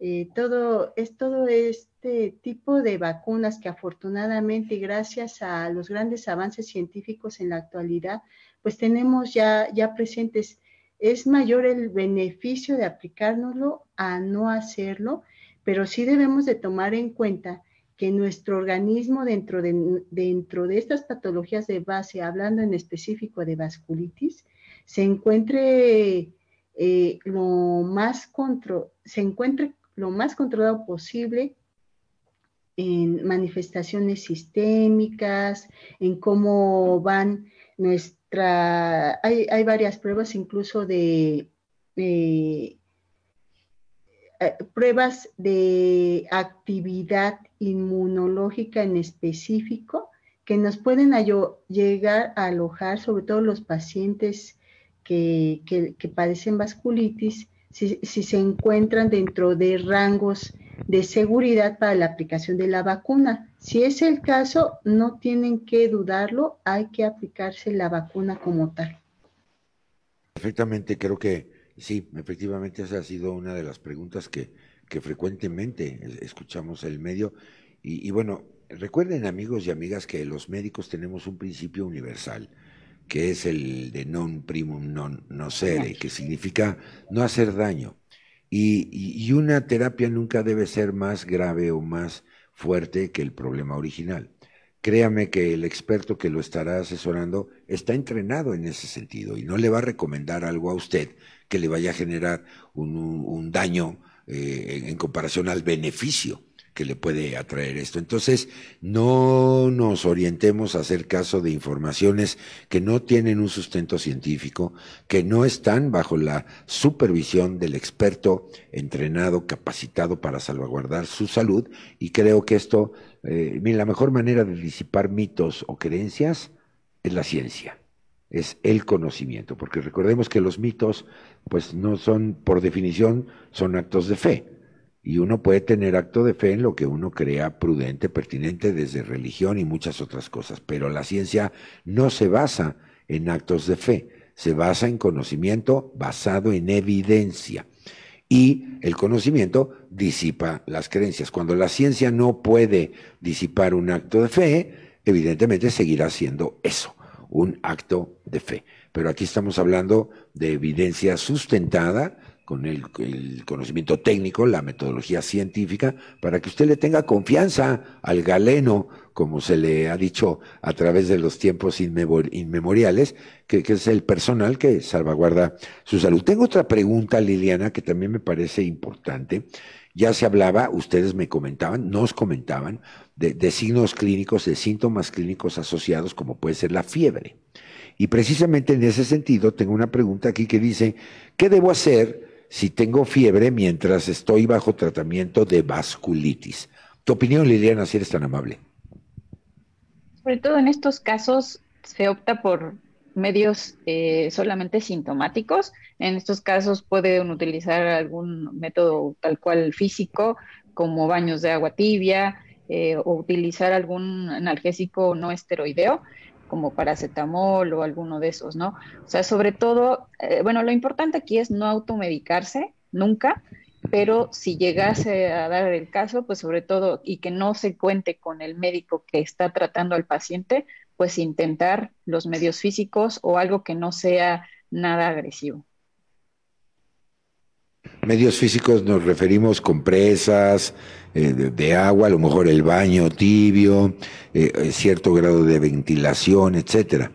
eh, todo, es todo este tipo de vacunas que afortunadamente gracias a los grandes avances científicos en la actualidad, pues tenemos ya, ya presentes. Es mayor el beneficio de aplicárnoslo a no hacerlo, pero sí debemos de tomar en cuenta que nuestro organismo dentro de, dentro de estas patologías de base, hablando en específico de vasculitis, se encuentre eh, lo más contro, se encuentre lo más controlado posible en manifestaciones sistémicas, en cómo van nuestra, hay, varias pruebas incluso de, eh, pruebas de actividad inmunológica en específico que nos pueden llegar a alojar, sobre todo los pacientes que, que padecen vasculitis, si, se encuentran dentro de rangos de seguridad para la aplicación de la vacuna. Si es el caso, no tienen que dudarlo, hay que aplicarse la vacuna como tal. Perfectamente, creo que sí, efectivamente esa ha sido una de las preguntas que, que frecuentemente escuchamos el medio. Y bueno, recuerden amigos y amigas que los médicos tenemos un principio universal que es el de non primum non nocere, que significa no hacer daño. Y, y, una terapia nunca debe ser más grave o más fuerte que el problema original. Créame que el experto que lo estará asesorando está entrenado en ese sentido y no le va a recomendar algo a usted que le vaya a generar un, un daño eh, en comparación al beneficio que le puede atraer esto. Entonces, no nos orientemos a hacer caso de informaciones que no tienen un sustento científico, que no están bajo la supervisión del experto entrenado, capacitado para salvaguardar su salud. Y creo que esto, eh, la mejor manera de disipar mitos o creencias es la ciencia es el conocimiento, porque recordemos que los mitos, pues no son, por definición, son actos de fe y uno puede tener acto de fe en lo que uno crea prudente, pertinente desde religión y muchas otras cosas, pero la ciencia no se basa en actos de fe, se basa en conocimiento basado en evidencia. Y el conocimiento disipa las creencias. Cuando la ciencia no puede disipar un acto de fe, evidentemente seguirá siendo eso, un acto de fe. Pero aquí estamos hablando de evidencia sustentada, con el, conocimiento técnico, la metodología científica, para que usted le tenga confianza al galeno, como se le ha dicho a través de los tiempos inmemoriales, que, es el personal que salvaguarda su salud. Tengo otra pregunta, Liliana, que también me parece importante. Ya se hablaba, ustedes me comentaban, nos comentaban, de, de signos clínicos, de síntomas clínicos asociados, como puede ser la fiebre. Y precisamente en ese sentido tengo una pregunta aquí que dice, ¿qué debo hacer si tengo fiebre mientras estoy bajo tratamiento de vasculitis. Tu opinión, Liliana, si eres tan amable. Sobre todo en estos casos se opta por medios eh, solamente sintomáticos. En estos casos pueden utilizar algún método tal cual físico, como baños de agua tibia, eh, o utilizar algún analgésico no esteroideo como paracetamol o alguno de esos, ¿no? O sea, sobre todo, eh, bueno, lo importante aquí es no automedicarse nunca, pero si llegase a dar el caso, pues sobre todo, y que no se cuente con el médico que está tratando al paciente, pues intentar los medios físicos o algo que no sea nada agresivo. Medios físicos nos referimos compresas eh, de, agua, a lo mejor el baño tibio, eh, eh, cierto grado de ventilación, etcétera.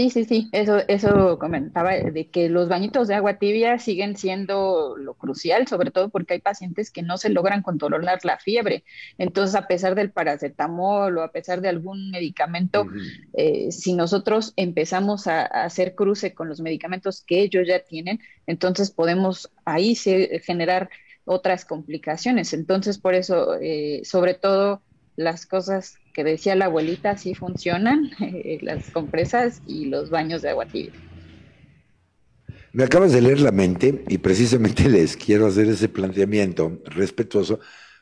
Sí, sí, sí, eso, eso comentaba, de que los bañitos de agua tibia siguen siendo lo crucial, sobre todo porque hay pacientes que no se logran controlar la fiebre. Entonces, a pesar del paracetamol o a pesar de algún medicamento, eh, si nosotros empezamos a, hacer cruce con los medicamentos que ellos ya tienen, entonces podemos ahí generar otras complicaciones. Entonces, por eso, eh, sobre todo, las cosas que decía la abuelita sí funcionan, las compresas y los baños de agua tibia. Me acabas de leer la mente y precisamente les quiero hacer ese planteamiento respetuoso,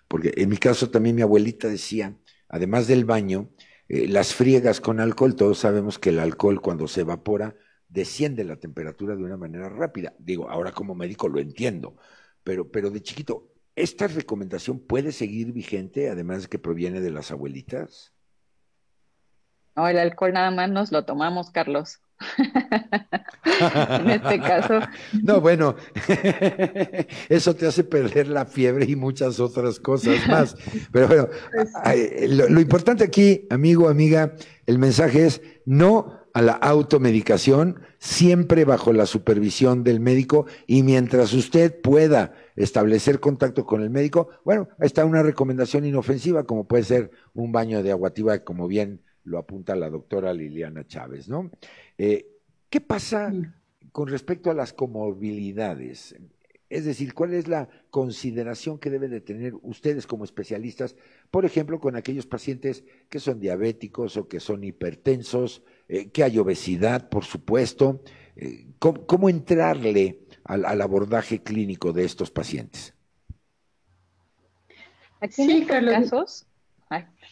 porque en mi caso también mi abuelita decía, además del baño, eh, las friegas con alcohol, todos sabemos que el alcohol cuando se evapora desciende la temperatura de una manera rápida. Digo, ahora como médico lo entiendo, pero, pero de chiquito ¿Esta recomendación puede seguir vigente, además de que proviene de las abuelitas? No, el alcohol nada más nos lo tomamos, Carlos. en este caso. No, bueno, eso te hace perder la fiebre y muchas otras cosas más. Pero bueno, pues lo importante aquí, amigo, amiga, el mensaje es no a la automedicación, siempre bajo la supervisión del médico y mientras usted pueda establecer contacto con el médico, bueno, está una recomendación inofensiva como puede ser un baño de agua tibia, como bien lo apunta la doctora Liliana Chávez, ¿no? Eh, ¿Qué pasa con respecto a las comorbilidades? Es decir, ¿cuál es la consideración que deben de tener ustedes como especialistas, por ejemplo, con aquellos pacientes que son diabéticos o que son hipertensos, eh, que hay obesidad, por supuesto? Eh, ¿cómo, entrarle al, abordaje clínico de estos pacientes? Aquí en casos,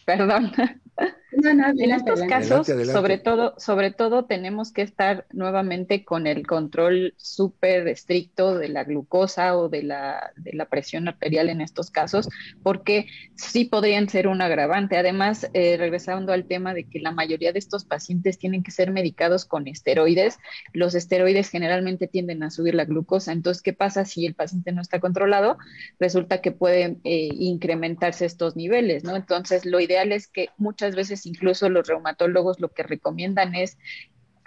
perdón, en estos casos, sobre todo, sobre todo tenemos que estar nuevamente con el control súper estricto de la glucosa o de la, de la presión arterial en estos casos, porque sí podrían ser un agravante. Además, eh, regresando al tema de que la mayoría de estos pacientes tienen que ser medicados con esteroides, los esteroides generalmente tienden a subir la glucosa. Entonces, ¿qué pasa si el paciente no está controlado? Resulta que pueden eh, incrementarse estos niveles, ¿no? Entonces, lo ideal es que muchas veces incluso los reumatólogos lo que recomiendan es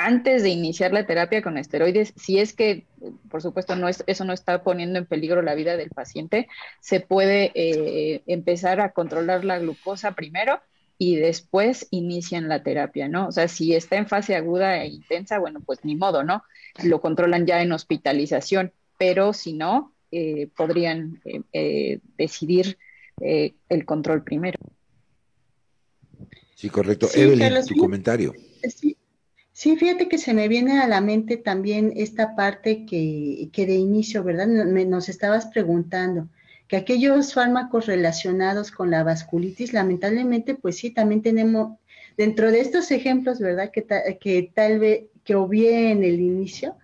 antes de iniciar la terapia con esteroides, si es que, por supuesto, no es, eso no está poniendo en peligro la vida del paciente, se puede eh, empezar a controlar la glucosa primero y después inician la terapia, ¿no? O sea, si está en fase aguda e intensa, bueno, pues ni modo, ¿no? Lo controlan ya en hospitalización, pero si no, eh, podrían eh, decidir el control primero. Sí, correcto. Evelyn, tu comentario. Sí, fíjate que se me viene a la mente también esta parte que, que de inicio, ¿verdad? nos estabas preguntando que aquellos fármacos relacionados con la vasculitis, lamentablemente, pues sí, también tenemos, dentro de estos ejemplos, ¿verdad? Que, que tal vez, que obvié en el inicio,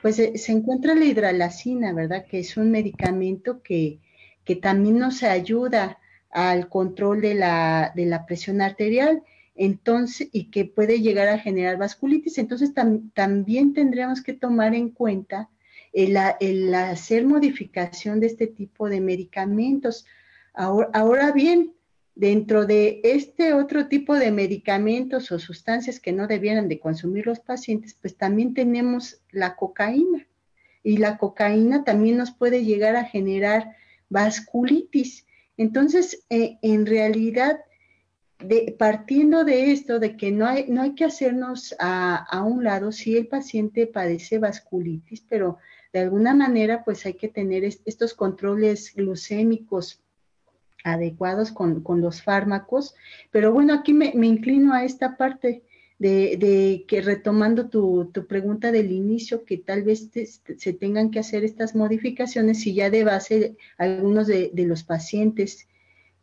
pues se, se, encuentra la hidralacina, ¿verdad? Que es un medicamento que, que también nos ayuda al control de la, de la presión arterial entonces, y que puede llegar a generar vasculitis. Entonces, también tendríamos que tomar en cuenta el, el, hacer modificación de este tipo de medicamentos. Ahora, ahora, bien, dentro de este otro tipo de medicamentos o sustancias que no debieran de consumir los pacientes, pues también tenemos la cocaína. Y la cocaína también nos puede llegar a generar vasculitis. Entonces, eh, en realidad, de, partiendo de esto, de que no hay, no hay que hacernos a, un lado si el paciente padece vasculitis, pero de alguna manera pues hay que tener estos controles glucémicos adecuados con, los fármacos. Pero bueno, aquí me, inclino a esta parte de, que retomando tu, pregunta del inicio, que tal vez se tengan que hacer estas modificaciones si ya de base algunos de, los pacientes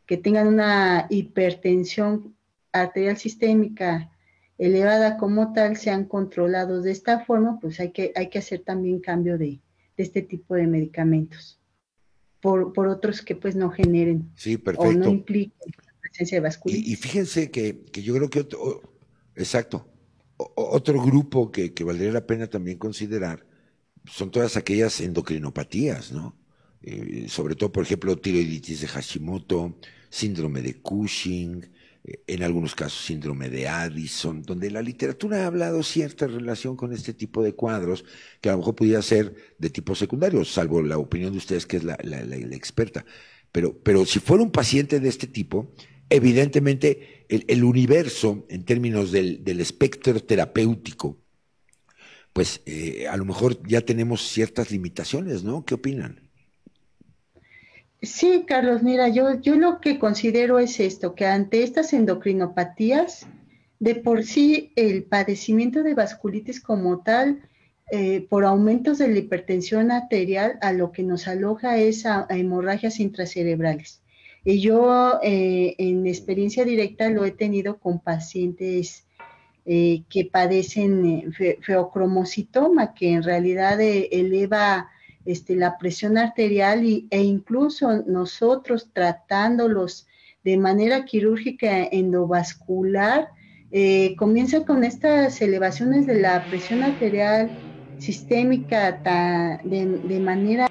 que tengan una hipertensión arterial sistémica elevada como tal sean controlados de esta forma, pues hay que, hay que hacer también cambio de, este tipo de medicamentos por, otros que pues no generen o no impliquen la presencia de vasculitis. Y, fíjense que, yo creo que otro, exacto, otro grupo que, valdría la pena también considerar son todas aquellas endocrinopatías, ¿no? Eh, sobre todo, por ejemplo, tiroiditis de Hashimoto, síndrome de Cushing, eh, en algunos casos síndrome de Addison, donde la literatura ha hablado cierta relación con este tipo de cuadros, que a lo mejor pudiera ser de tipo secundario, salvo la opinión de ustedes, que es la, experta. Pero, pero si fuera un paciente de este tipo, evidentemente el, universo en términos del, espectro terapéutico, pues eh, a lo mejor ya tenemos ciertas limitaciones, ¿no? ¿Qué opinan? Sí, Carlos, mira, yo, yo lo que considero es esto, que ante estas endocrinopatías, de por sí el padecimiento de vasculitis como tal, eh, por aumentos de la hipertensión arterial, a lo que nos aloja es a, hemorragias intracerebrales. Y yo eh, en experiencia directa lo he tenido con pacientes eh, que padecen feocromocitoma, que en realidad eleva este, la presión arterial e incluso nosotros tratándolos de manera quirúrgica endovascular, eh, comienza con estas elevaciones de la presión arterial sistémica de, manera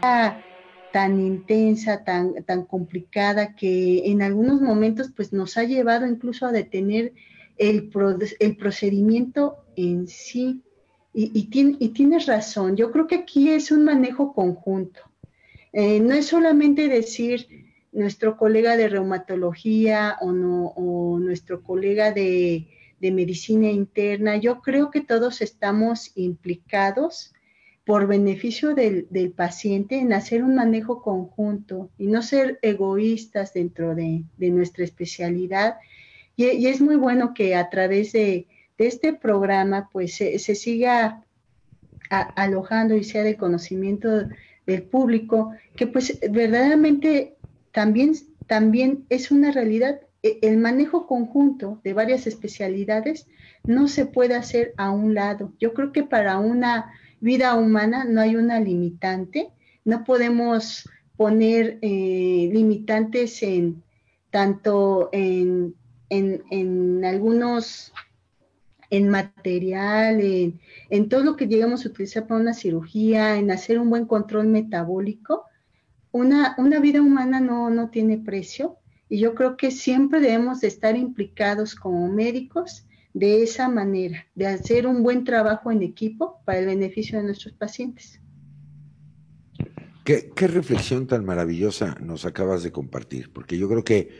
tan intensa, tan, tan complicada, que en algunos momentos pues, nos ha llevado incluso a detener el, el procedimiento en sí. Y, tienes razón, yo creo que aquí es un manejo conjunto. Eh, no es solamente decir nuestro colega de reumatología o, no, nuestro colega de, medicina interna, yo creo que todos estamos implicados por beneficio del, paciente en hacer un manejo conjunto y no ser egoístas dentro de, nuestra especialidad. y, es muy bueno que a través de, este programa pues se, siga alojando y sea de conocimiento del público, que pues verdaderamente también, también es una realidad e, el manejo conjunto de varias especialidades no se puede hacer a un lado. Yo creo que para una vida humana no hay una limitante, no podemos poner eh, limitantes en tanto en, en, algunos, en material, en, en, todo lo que llegamos a utilizar para una cirugía, en hacer un buen control metabólico. Una, una vida humana no, no tiene precio y yo creo que siempre debemos de estar implicados como médicos de esa manera, de hacer un buen trabajo en equipo para el beneficio de nuestros pacientes. ¿Qué, reflexión tan maravillosa nos acabas de compartir? Porque yo creo que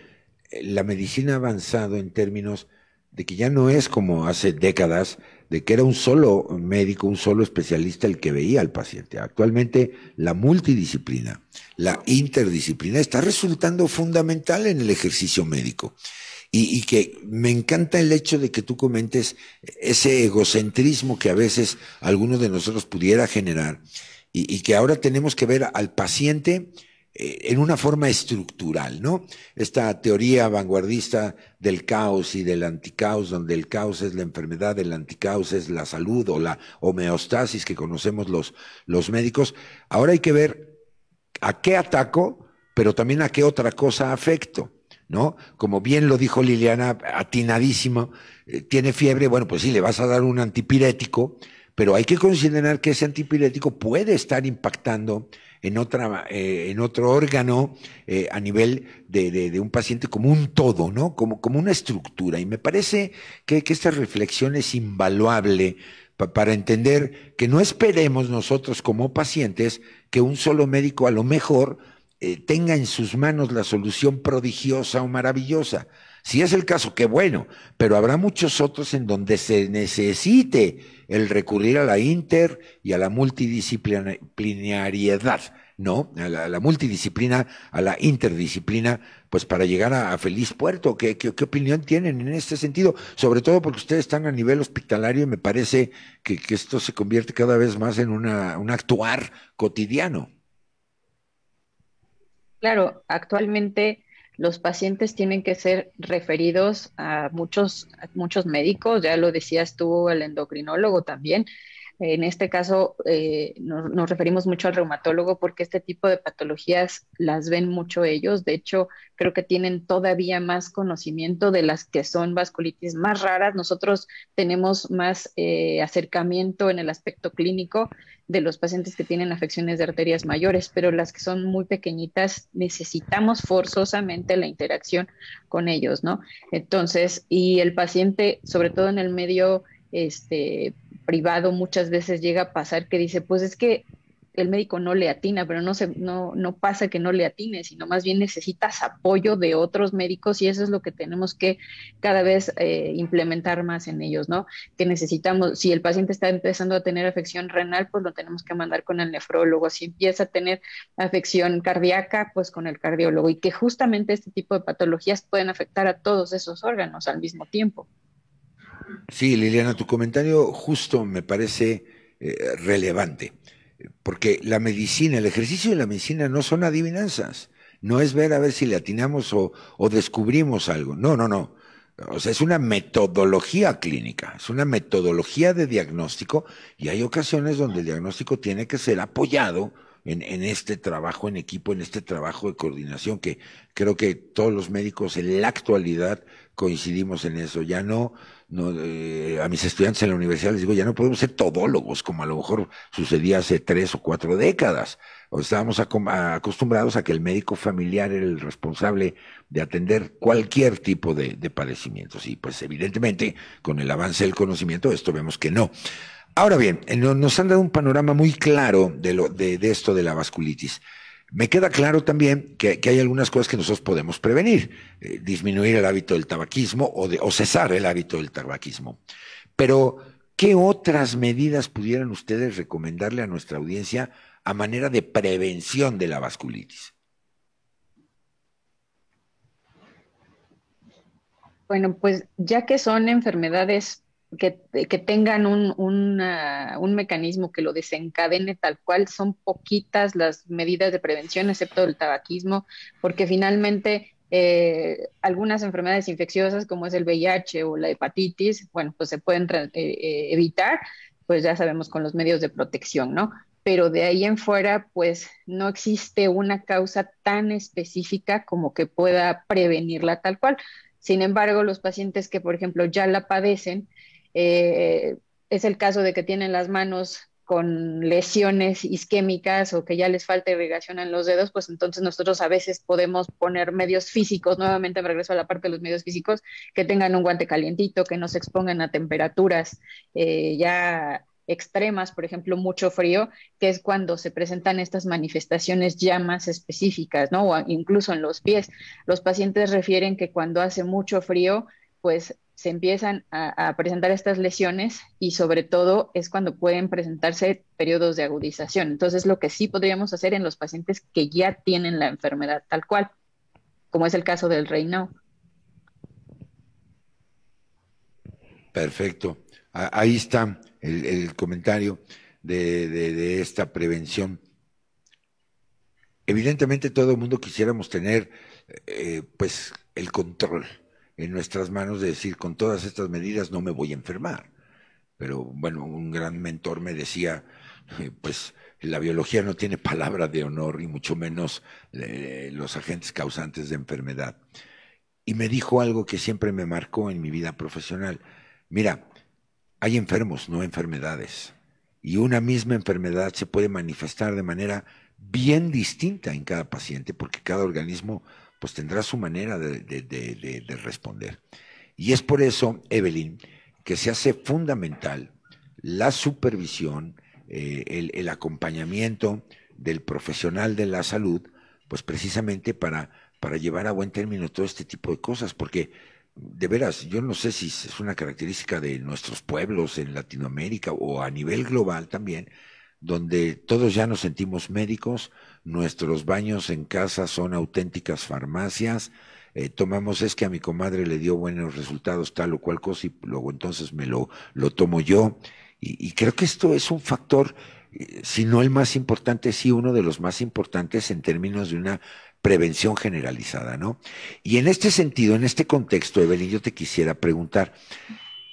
eh, la medicina ha avanzado en términos de que ya no es como hace décadas, de que era un solo médico, un solo especialista el que veía al paciente. Actualmente la multidisciplina, la interdisciplina está resultando fundamental en el ejercicio médico. Y, que me encanta el hecho de que tú comentes ese egocentrismo que a veces alguno de nosotros pudiera generar y, que ahora tenemos que ver al paciente eh, en una forma estructural, ¿no? Esta teoría vanguardista del caos y del anticaos, donde el caos es la enfermedad, el anticaos es la salud o la homeostasis que conocemos los, los médicos. Ahora hay que ver a qué ataco, pero también a qué otra cosa afecto. ¿No? Como bien lo dijo Liliana, atinadísimo, eh, tiene fiebre, bueno, pues sí, le vas a dar un antipirético, pero hay que considerar que ese antipirético puede estar impactando en, otra, eh, en otro órgano eh, a nivel de, un paciente como un todo, ¿no? Como, como una estructura. Y me parece que, que esta reflexión es invaluable para entender que no esperemos nosotros como pacientes que un solo médico a lo mejor eh, tenga en sus manos la solución prodigiosa o maravillosa. Si es el caso, qué bueno, pero habrá muchos otros en donde se necesite el recurrir a la inter y a la multidisciplinariedad, ¿no? A la, multidisciplina, a la interdisciplina, pues para llegar a, feliz puerto. ¿Qué, ¿Qué, opinión tienen en este sentido? Sobre todo porque ustedes están a nivel hospitalario y me parece que, esto se convierte cada vez más en una, un actuar cotidiano. Claro, actualmente los pacientes tienen que ser referidos a muchos, muchos médicos, ya lo decías tú, el endocrinólogo también. En este caso eh, nos, referimos mucho al reumatólogo porque este tipo de patologías las ven mucho ellos. De hecho, creo que tienen todavía más conocimiento de las que son vasculitis más raras. Nosotros tenemos más eh, acercamiento en el aspecto clínico de los pacientes que tienen afecciones de arterias mayores, pero las que son muy pequeñitas necesitamos forzosamente la interacción con ellos, ¿no? Entonces, y el paciente, sobre todo en el medio este, privado, muchas veces llega a pasar que dice, pues es que el médico no le atina, pero no, se, no, no pasa que no le atine, sino más bien necesitas apoyo de otros médicos y eso es lo que tenemos que cada vez eh, implementar más en ellos, ¿no? Que necesitamos, si el paciente está empezando a tener afección renal, pues lo tenemos que mandar con el nefrólogo, si empieza a tener afección cardíaca, pues con el cardiólogo y que justamente este tipo de patologías pueden afectar a todos esos órganos al mismo tiempo. Sí, Liliana, tu comentario justo me parece eh, relevante porque la medicina, el ejercicio de la medicina no son adivinanzas, no es ver a ver si le atinamos o, descubrimos algo, no, no, no. O sea, es una metodología clínica, es una metodología de diagnóstico y hay ocasiones donde el diagnóstico tiene que ser apoyado en, en, este trabajo en equipo, en este trabajo de coordinación, que creo que todos los médicos en la actualidad coincidimos en eso. Ya no no, a mis estudiantes en la universidad les digo, ya no podemos ser todólogos, como a lo mejor sucedía hace tres o cuatro décadas. O estábamos acostumbrados a que el médico familiar era el responsable de atender cualquier tipo de, padecimientos. Y pues evidentemente, con el avance del conocimiento, esto vemos que no. Ahora bien, nos han dado un panorama muy claro de, lo, de esto de la vasculitis. Me queda claro también que, hay algunas cosas que nosotros podemos prevenir, eh, disminuir el hábito del tabaquismo o, cesar el hábito del tabaquismo. Pero, ¿qué otras medidas pudieran ustedes recomendarle a nuestra audiencia a manera de prevención de la vasculitis? Bueno, pues ya que son enfermedades que, tengan un, un, mecanismo que lo desencadene tal cual. Son poquitas las medidas de prevención, excepto el tabaquismo, porque finalmente eh, algunas enfermedades infecciosas como es el VIH o la hepatitis, bueno, pues se pueden eh, evitar, pues ya sabemos con los medios de protección, ¿no? Pero de ahí en fuera, pues no existe una causa tan específica como que pueda prevenirla tal cual. Sin embargo, los pacientes que, por ejemplo, ya la padecen, es el caso de que tienen las manos con lesiones isquémicas o que ya les falta irrigación en los dedos, pues entonces nosotros a veces podemos poner medios físicos, nuevamente me regreso a la parte de los medios físicos, que tengan un guante calientito, que no se expongan a temperaturas eh, ya extremas, por ejemplo, mucho frío, que es cuando se presentan estas manifestaciones ya más específicas, ¿no? O incluso en los pies. Los pacientes refieren que cuando hace mucho frío, pues se empiezan a, presentar estas lesiones y sobre todo es cuando pueden presentarse periodos de agudización. Entonces, lo que sí podríamos hacer en los pacientes que ya tienen la enfermedad tal cual, como es el caso del Raynaud. Perfecto. Ahí está el, comentario de, esta prevención. Evidentemente todo el mundo quisiéramos tener eh, pues el control en nuestras manos de decir, con todas estas medidas no me voy a enfermar. Pero bueno, un gran mentor me decía, eh, pues la biología no tiene palabra de honor y mucho menos eh, los agentes causantes de enfermedad. Y me dijo algo que siempre me marcó en mi vida profesional. Mira, hay enfermos, no enfermedades. Y una misma enfermedad se puede manifestar de manera bien distinta en cada paciente, porque cada organismo pues tendrá su manera de, responder. Y es por eso, Evelyn, que se hace fundamental la supervisión, eh, el, el, acompañamiento del profesional de la salud, pues precisamente para, para llevar a buen término todo este tipo de cosas, porque de veras, yo no sé si es una característica de nuestros pueblos en Latinoamérica o a nivel global también, donde todos ya nos sentimos médicos, nuestros baños en casa son auténticas farmacias, eh, tomamos es que a mi comadre le dio buenos resultados tal o cual cosa y luego entonces me lo, lo tomo yo. Y, creo que esto es un factor, eh, si no el más importante, sí uno de los más importantes en términos de una prevención generalizada, ¿no? Y en este sentido, en este contexto, Evelyn, yo te quisiera preguntar,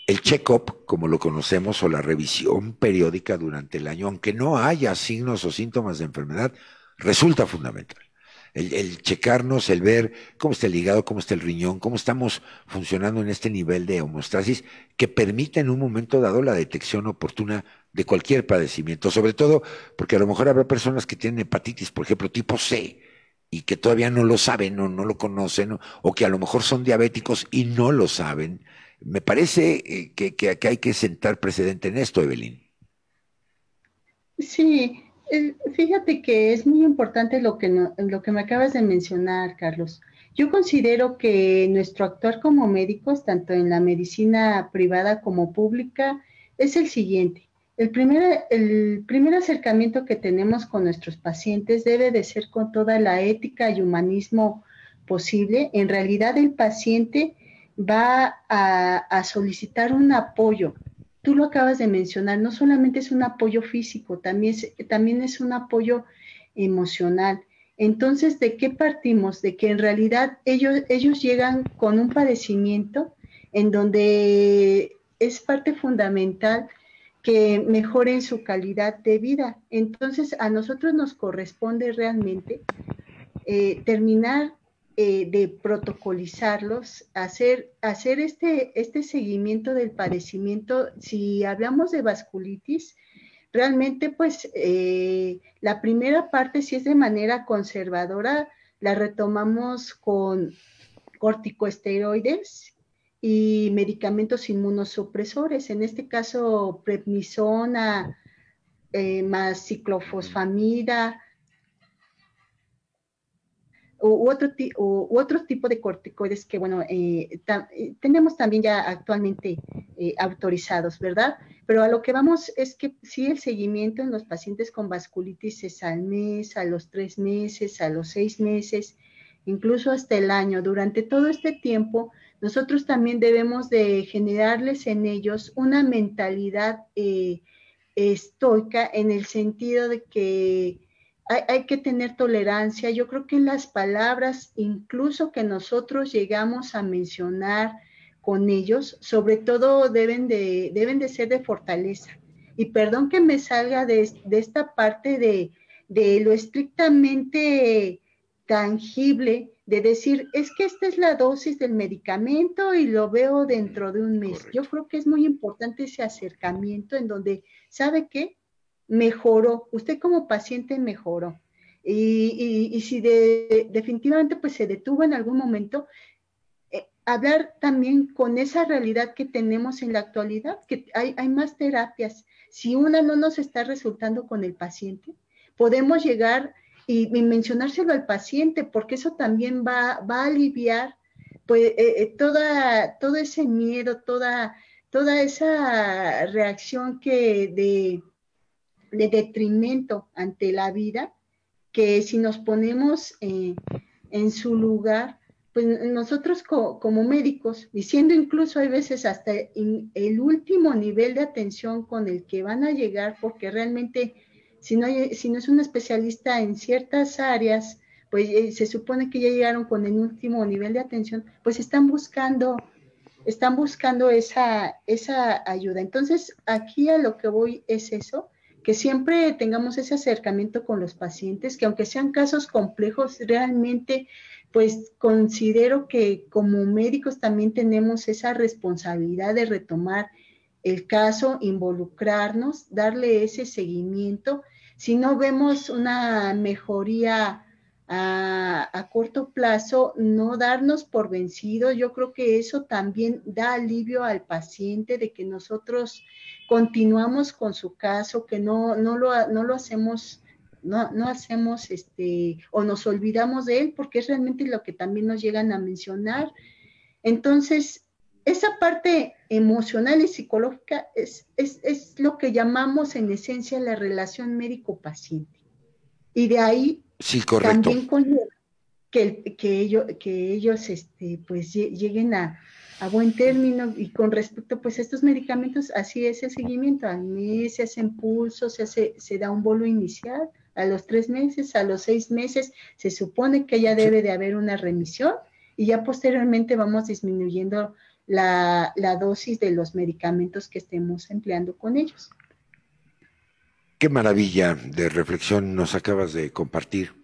el check-up, como lo conocemos, o la revisión periódica durante el año, aunque no haya signos o síntomas de enfermedad, resulta fundamental. El, checarnos, el ver cómo está el hígado, cómo está el riñón, cómo estamos funcionando en este nivel de homostasis que permite en un momento dado la detección oportuna de cualquier padecimiento, sobre todo porque a lo mejor habrá personas que tienen hepatitis, por ejemplo, tipo C, y que todavía no lo saben o no lo conocen, o que a lo mejor son diabéticos y no lo saben. Me parece eh, que, que, que hay que sentar precedente en esto, Evelyn. Sí, Fíjate que es muy importante lo que, lo que me acabas de mencionar, Carlos. Yo considero que nuestro actuar como médicos, tanto en la medicina privada como pública, es el siguiente. El primer, el primer acercamiento que tenemos con nuestros pacientes debe de ser con toda la ética y humanismo posible. En realidad el paciente va a solicitar un apoyo, tú lo acabas de mencionar, no solamente es un apoyo físico, también es, también es un apoyo emocional. Entonces, ¿de qué partimos? De que en realidad ellos, ellos llegan con un padecimiento en donde es parte fundamental que mejoren su calidad de vida. Entonces, a nosotros nos corresponde realmente eh, terminar eh, de protocolizarlos, hacer, hacer este, este seguimiento del padecimiento. Si hablamos de vasculitis, realmente pues eh, la primera parte, si es de manera conservadora, la retomamos con corticosteroides y medicamentos inmunosupresores, en este caso prednisona, eh, más ciclofosfamida, u otro, u otro tipo de corticoides que, bueno, eh, eh, tenemos también ya actualmente eh, autorizados, ¿verdad? Pero a lo que vamos es que sí el seguimiento en los pacientes con vasculitis es al mes, a los tres meses, a los seis meses, incluso hasta el año. Durante todo este tiempo, nosotros también debemos de generarles en ellos una mentalidad estoica en el sentido de que hay, que tener tolerancia. Yo creo que en las palabras, incluso que nosotros llegamos a mencionar con ellos, sobre todo deben de, deben de ser de fortaleza. Y perdón que me salga de, esta parte de, de lo estrictamente tangible, de decir, es que esta es la dosis del medicamento y lo veo dentro de un mes. Yo creo que es muy importante ese acercamiento en donde, ¿sabe qué? Mejoró, usted como paciente mejoró. Y, si definitivamente pues se detuvo en algún momento, eh, hablar también con esa realidad que tenemos en la actualidad, que hay, hay más terapias. Si una no nos está resultando con el paciente, podemos llegar y, mencionárselo al paciente, porque eso también va, va a aliviar pues, eh, eh, toda, todo ese miedo, toda, toda esa reacción que de, de detrimento ante la vida, que si nos ponemos eh, en su lugar, pues nosotros como médicos, diciendo incluso hay veces hasta el último nivel de atención con el que van a llegar, porque realmente si no, si no es un especialista en ciertas áreas, pues eh, se supone que ya llegaron con el último nivel de atención, pues están buscando, están buscando esa, esa ayuda. Entonces, aquí a lo que voy es eso, que siempre tengamos ese acercamiento con los pacientes, que aunque sean casos complejos, realmente, pues considero que como médicos también tenemos esa responsabilidad de retomar el caso, involucrarnos, darle ese seguimiento. Si no vemos una mejoría a, corto plazo, no darnos por vencidos. Yo creo que eso también da alivio al paciente de que nosotros continuamos con su caso, que no, no, lo, no lo hacemos no, no, hacemos este, o nos olvidamos de él, porque es realmente lo que también nos llegan a mencionar. Entonces, esa parte emocional y psicológica es, es, lo que llamamos en esencia la relación médico-paciente. Y de ahí también que, que, ellos, que ellos este, pues, lleguen a, buen término y con respecto pues a estos medicamentos, así es el seguimiento. Al mes se hacen pulsos, se, hace, se da un bolo inicial, a los tres meses, a los seis meses, se supone que ya debe de haber una remisión y ya posteriormente vamos disminuyendo la, dosis de los medicamentos que estemos empleando con ellos. Qué maravilla de reflexión nos acabas de compartir.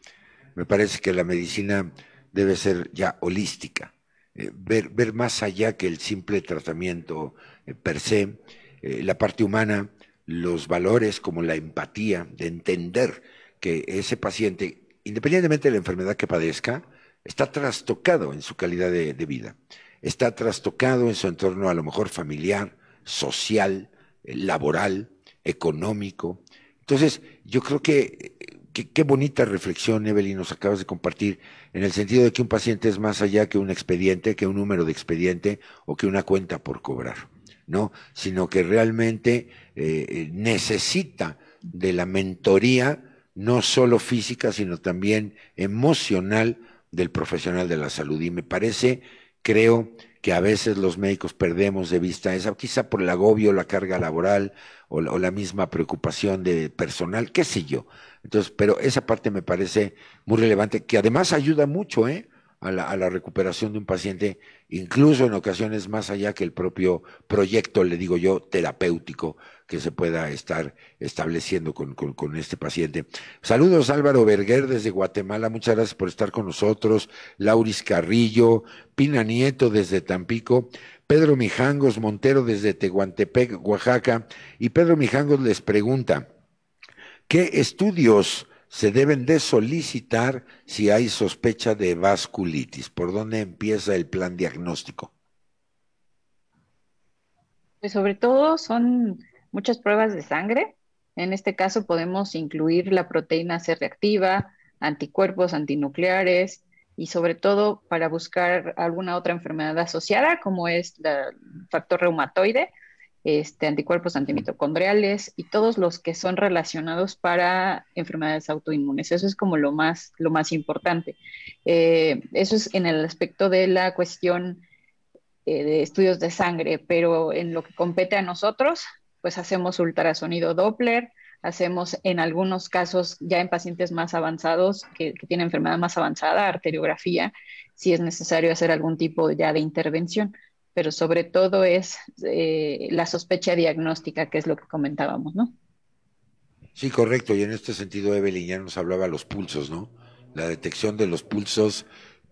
Me parece que la medicina debe ser ya holística, eh, ver, más allá que el simple tratamiento eh, per se, eh, la parte humana, los valores como la empatía, de entender que ese paciente, independientemente de la enfermedad que padezca, está trastocado en su calidad de vida está trastocado en su entorno a lo mejor familiar, social, laboral, económico. Entonces, yo creo que qué bonita reflexión, Evelyn, nos acabas de compartir, en el sentido de que un paciente es más allá que un expediente, que un número de expediente o que una cuenta por cobrar, ¿no? Sino que realmente eh, eh, necesita de la mentoría, no solo física, sino también emocional del profesional de la salud. Y me parece Creo que a veces los médicos perdemos de vista esa, quizá por el agobio, la carga laboral o la, misma preocupación de personal, qué sé yo. Entonces, pero esa parte me parece muy relevante, que además ayuda mucho, ¿eh? A la, a la, recuperación de un paciente, incluso en ocasiones más allá que el propio proyecto, le digo yo, terapéutico que se pueda estar estableciendo con, con, este paciente. Saludos Álvaro Berger desde Guatemala, muchas gracias por estar con nosotros. Lauris Carrillo, Pina Nieto desde Tampico, Pedro Mijangos Montero desde Tehuantepec, Oaxaca. Y Pedro Mijangos les pregunta, ¿qué estudios se deben de solicitar si hay sospecha de vasculitis? ¿Por dónde empieza el plan diagnóstico? Pues sobre todo son muchas pruebas de sangre. En este caso podemos incluir la proteína C reactiva, anticuerpos antinucleares y sobre todo para buscar alguna otra enfermedad asociada como es el factor reumatoide, este, anticuerpos antimitocondriales y todos los que son relacionados para enfermedades autoinmunes. Eso es como lo más, lo más importante. Eh, eso es en el aspecto de la cuestión eh, de estudios de sangre, pero en lo que compete a nosotros, pues hacemos ultrasonido Doppler, hacemos en algunos casos ya en pacientes más avanzados, que, tienen enfermedad más avanzada, arteriografía, si es necesario hacer algún tipo ya de intervención, pero sobre todo es eh, la sospecha diagnóstica, que es lo que comentábamos, ¿no? Sí, correcto, y en este sentido Evelyn ya nos hablaba los pulsos, ¿no? La detección de los pulsos,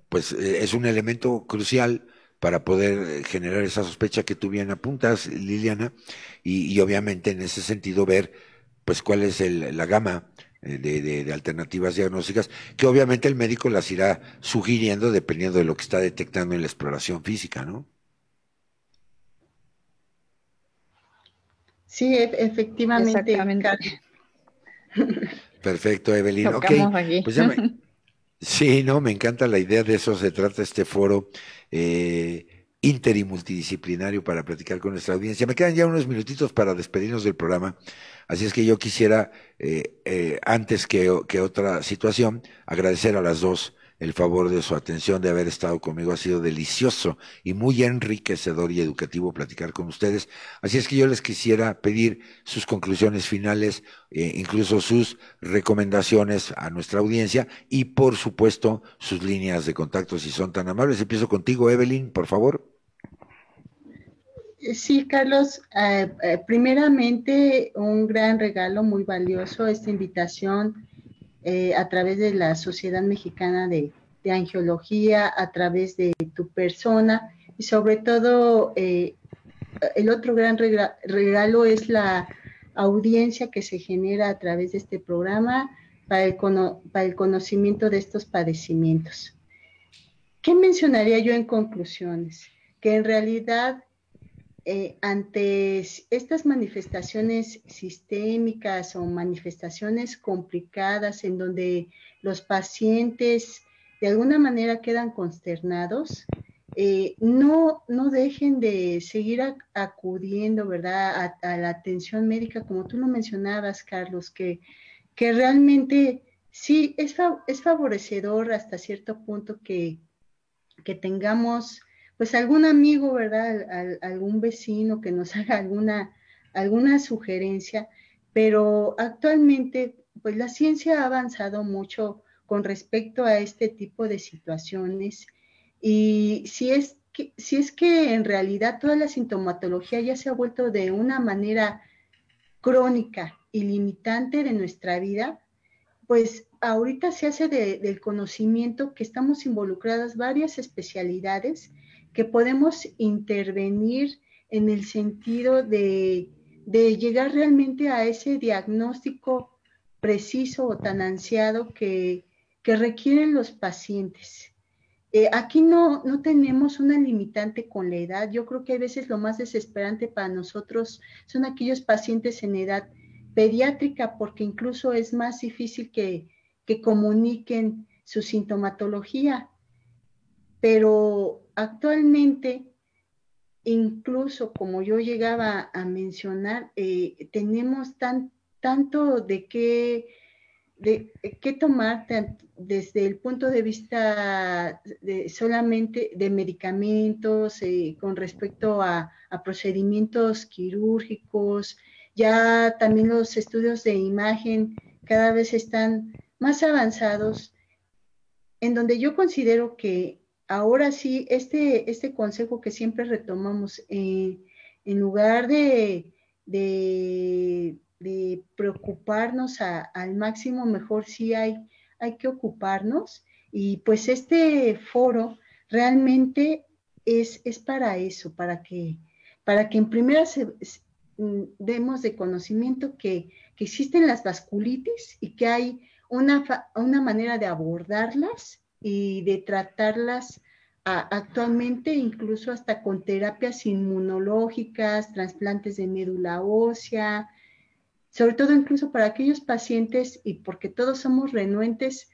pues eh, es un elemento crucial para poder eh, generar esa sospecha que tú bien apuntas, Liliana, y, obviamente en ese sentido ver pues cuál es la gama eh, de, alternativas diagnósticas, que obviamente el médico las irá sugiriendo dependiendo de lo que está detectando en la exploración física, ¿no? Sí, e, efectivamente. Perfecto, Evelyn. Pues sí, no, me encanta la idea de eso se trata este foro eh, inter y multidisciplinario para platicar con nuestra audiencia. Me quedan ya unos minutitos para despedirnos del programa, así es que yo quisiera, eh, eh, antes que, que otra situación, agradecer a las dos el favor de su atención, de haber estado conmigo. Ha sido delicioso y muy enriquecedor y educativo platicar con ustedes. Así es que yo les quisiera pedir sus conclusiones finales, eh, incluso sus recomendaciones a nuestra audiencia y, por supuesto, sus líneas de contacto, si son tan amables. Empiezo contigo, Evelyn, por favor. Sí, Carlos, eh, eh, primeramente un gran regalo muy valioso, esta invitación eh, a través de la Sociedad Mexicana de, Angiología, a través de tu persona y sobre todo eh, el otro gran regalo es la audiencia que se genera a través de este programa para el, para el conocimiento de estos padecimientos. ¿Qué mencionaría yo en conclusiones? Que en realidad eh, ante estas manifestaciones sistémicas o manifestaciones complicadas en donde los pacientes de alguna manera quedan consternados, eh, no, no dejen de seguir acudiendo, ¿verdad?, a, la atención médica, como tú lo mencionabas, Carlos, que, que realmente sí es, es favorecedor hasta cierto punto que, que tengamos pues algún amigo, ¿verdad? algún vecino que nos haga alguna, alguna sugerencia, pero actualmente pues la ciencia ha avanzado mucho con respecto a este tipo de situaciones y si es que, si es que en realidad toda la sintomatología ya se ha vuelto de una manera crónica y limitante de nuestra vida, pues ahorita se hace del conocimiento que estamos involucradas varias especialidades que podemos intervenir en el sentido de, llegar realmente a ese diagnóstico preciso o tan ansiado que, requieren los pacientes. Eh, aquí no, no tenemos una limitante con la edad. Yo creo que a veces lo más desesperante para nosotros son aquellos pacientes en edad pediátrica, porque incluso es más difícil que, que comuniquen su sintomatología. Pero actualmente, incluso como yo llegaba a mencionar, eh, tenemos tan, tanto de qué, de, tomar desde el punto de vista de solamente de medicamentos, eh, con respecto a procedimientos quirúrgicos, ya también los estudios de imagen cada vez están más avanzados, en donde yo considero que ahora sí, este, este consejo que siempre retomamos, eh, en lugar de, preocuparnos al máximo, mejor sí hay, hay que ocuparnos. Y pues este foro realmente es, es para eso, para que, para que en primera mm, demos de conocimiento que, que, existen las vasculitis y que hay una, una manera de abordarlas y de tratarlas actualmente incluso hasta con terapias inmunológicas, trasplantes de médula ósea, sobre todo incluso para aquellos pacientes y porque todos somos renuentes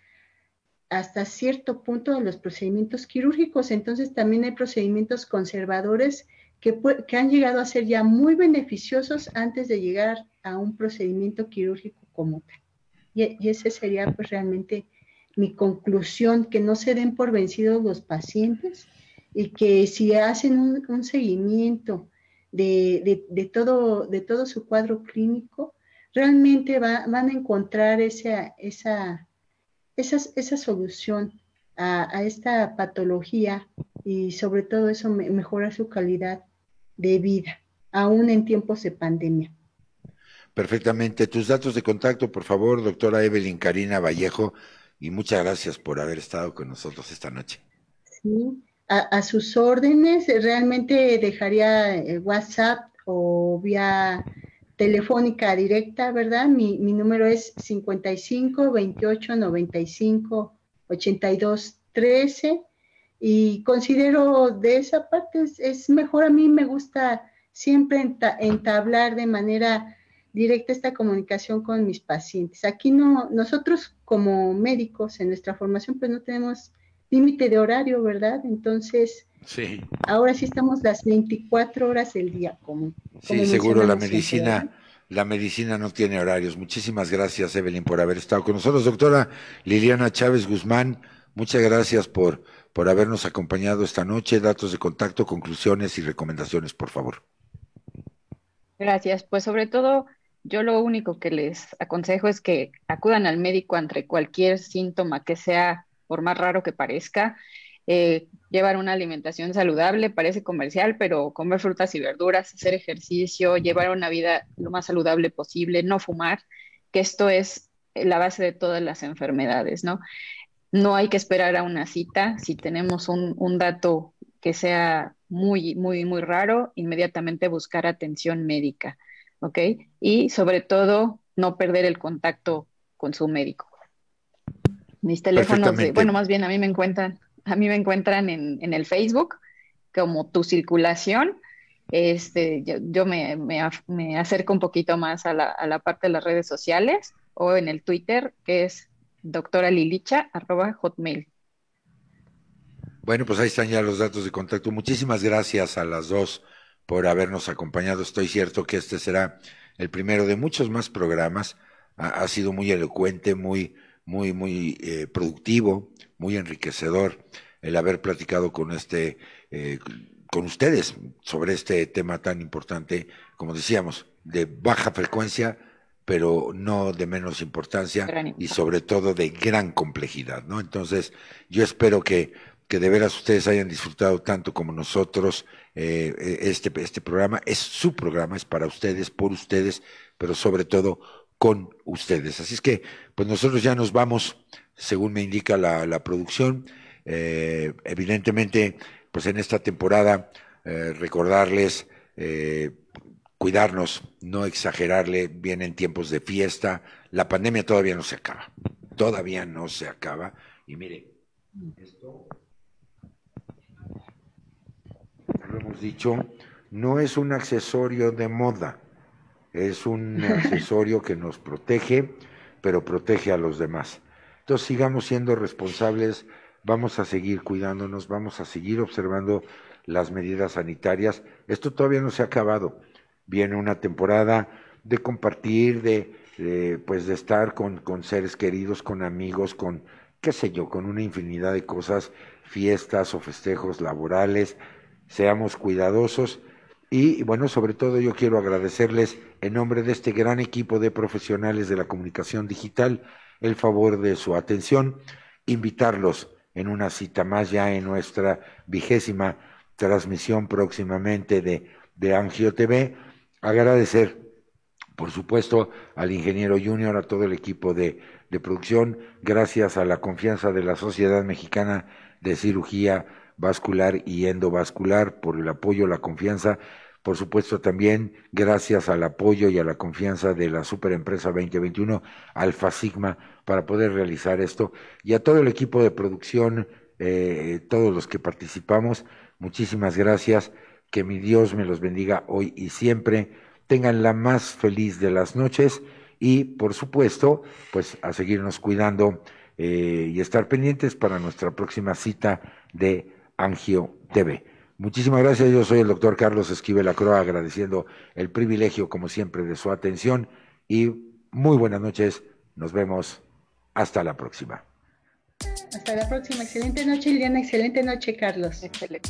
hasta cierto punto de los procedimientos quirúrgicos, entonces también hay procedimientos conservadores que, que han llegado a ser ya muy beneficiosos antes de llegar a un procedimiento quirúrgico como tal. Y, y ese sería pues realmente mi conclusión, que no se den por vencidos los pacientes y que si hacen un, seguimiento de, todo, de todo su cuadro clínico, realmente van a encontrar esa, esa, esa, solución a, esta patología y sobre todo eso mejora su calidad de vida, aún en tiempos de pandemia. Perfectamente. Tus datos de contacto, por favor, doctora Evelyn Karina Vallejo, y muchas gracias por haber estado con nosotros esta noche. Sí, a, sus órdenes, realmente dejaría eh, WhatsApp o vía telefónica directa, ¿verdad? Mi, mi número es 55 28 95 82 13 y considero de esa parte es, mejor, a mí me gusta siempre entablar de manera directa esta comunicación con mis pacientes. Aquí no, nosotros como médicos en nuestra formación pues no tenemos límite de horario, ¿verdad? Entonces, sí. ahora sí estamos las 24 horas del día como, Sí, seguro la medicina la medicina no tiene horarios. Muchísimas gracias, Evelyn, por haber estado con nosotros. Doctora Liliana Chávez Guzmán, muchas gracias por, por habernos acompañado esta noche. Datos de contacto, conclusiones y recomendaciones, por favor. Gracias. Pues sobre todo yo lo único que les aconsejo es que acudan al médico ante cualquier síntoma que sea, por más raro que parezca. Eh, llevar una alimentación saludable, parece comercial, pero comer frutas y verduras, hacer ejercicio, llevar una vida lo más saludable posible, no fumar, que esto es la base de todas las enfermedades, ¿no? No hay que esperar a una cita. Si tenemos un, un dato que sea muy, muy, muy raro, inmediatamente buscar atención médica. ¿Ok? Y sobre todo, no perder el contacto con su médico. Mis teléfonos, bueno, más bien a mí me encuentran, a mí me encuentran en, en el Facebook como tu circulación. Este, yo, me, me, acerco un poquito más a la, a la, parte de las redes sociales o en el Twitter, que es doctora Lilicha, arroba hotmail. Bueno, pues ahí están ya los datos de contacto. Muchísimas gracias a las dos por habernos acompañado. Estoy cierto que este será el primero de muchos más programas. Ha, sido muy elocuente, muy, muy, muy eh, productivo, muy enriquecedor el haber platicado con este, eh, con ustedes sobre este tema tan importante, como decíamos, de baja frecuencia, pero no de menos importancia y sobre todo de gran complejidad, ¿no? Entonces, yo espero que que de veras ustedes hayan disfrutado tanto como nosotros eh, eh, este, este programa. Es su programa, es para ustedes, por ustedes, pero sobre todo con ustedes. Así es que, pues nosotros ya nos vamos, según me indica la, la producción. Eh, evidentemente, pues en esta temporada, recordarles, cuidarnos, no exagerarle, vienen tiempos de fiesta, la pandemia todavía no se acaba, todavía no se acaba. Y mire, esto lo hemos dicho, no es un accesorio de moda, es un accesorio que nos protege, pero protege a los demás. Entonces sigamos siendo responsables, vamos a seguir cuidándonos, vamos a seguir observando las medidas sanitarias. Esto todavía no se ha acabado. Viene una temporada de compartir, de, pues de estar con, con seres queridos, con amigos, con qué sé yo, con una infinidad de cosas, fiestas o festejos laborales, seamos cuidadosos. Y bueno, sobre todo yo quiero agradecerles en nombre de este gran equipo de profesionales de la comunicación digital el favor de su atención, invitarlos en una cita más ya en nuestra vigésima transmisión próximamente de, de Angio TV, agradecer por supuesto al ingeniero junior, a todo el equipo de, de producción, gracias a la confianza de la Sociedad Mexicana de Cirugía vascular y endovascular, por el apoyo, la confianza, por supuesto también gracias al apoyo y a la confianza de la Superempresa 2021, Alfa Sigma, para poder realizar esto, y a todo el equipo de producción, eh, todos los que participamos, muchísimas gracias, que mi Dios me los bendiga hoy y siempre, tengan la más feliz de las noches y, por supuesto, pues a seguirnos cuidando eh, y estar pendientes para nuestra próxima cita de Angio TV. Muchísimas gracias, yo soy el doctor Carlos Esquivel Acroa, agradeciendo el privilegio, como siempre, de su atención y muy buenas noches, nos vemos, hasta la próxima. Hasta la próxima, excelente noche, Liliana, excelente noche, Carlos. Excelente.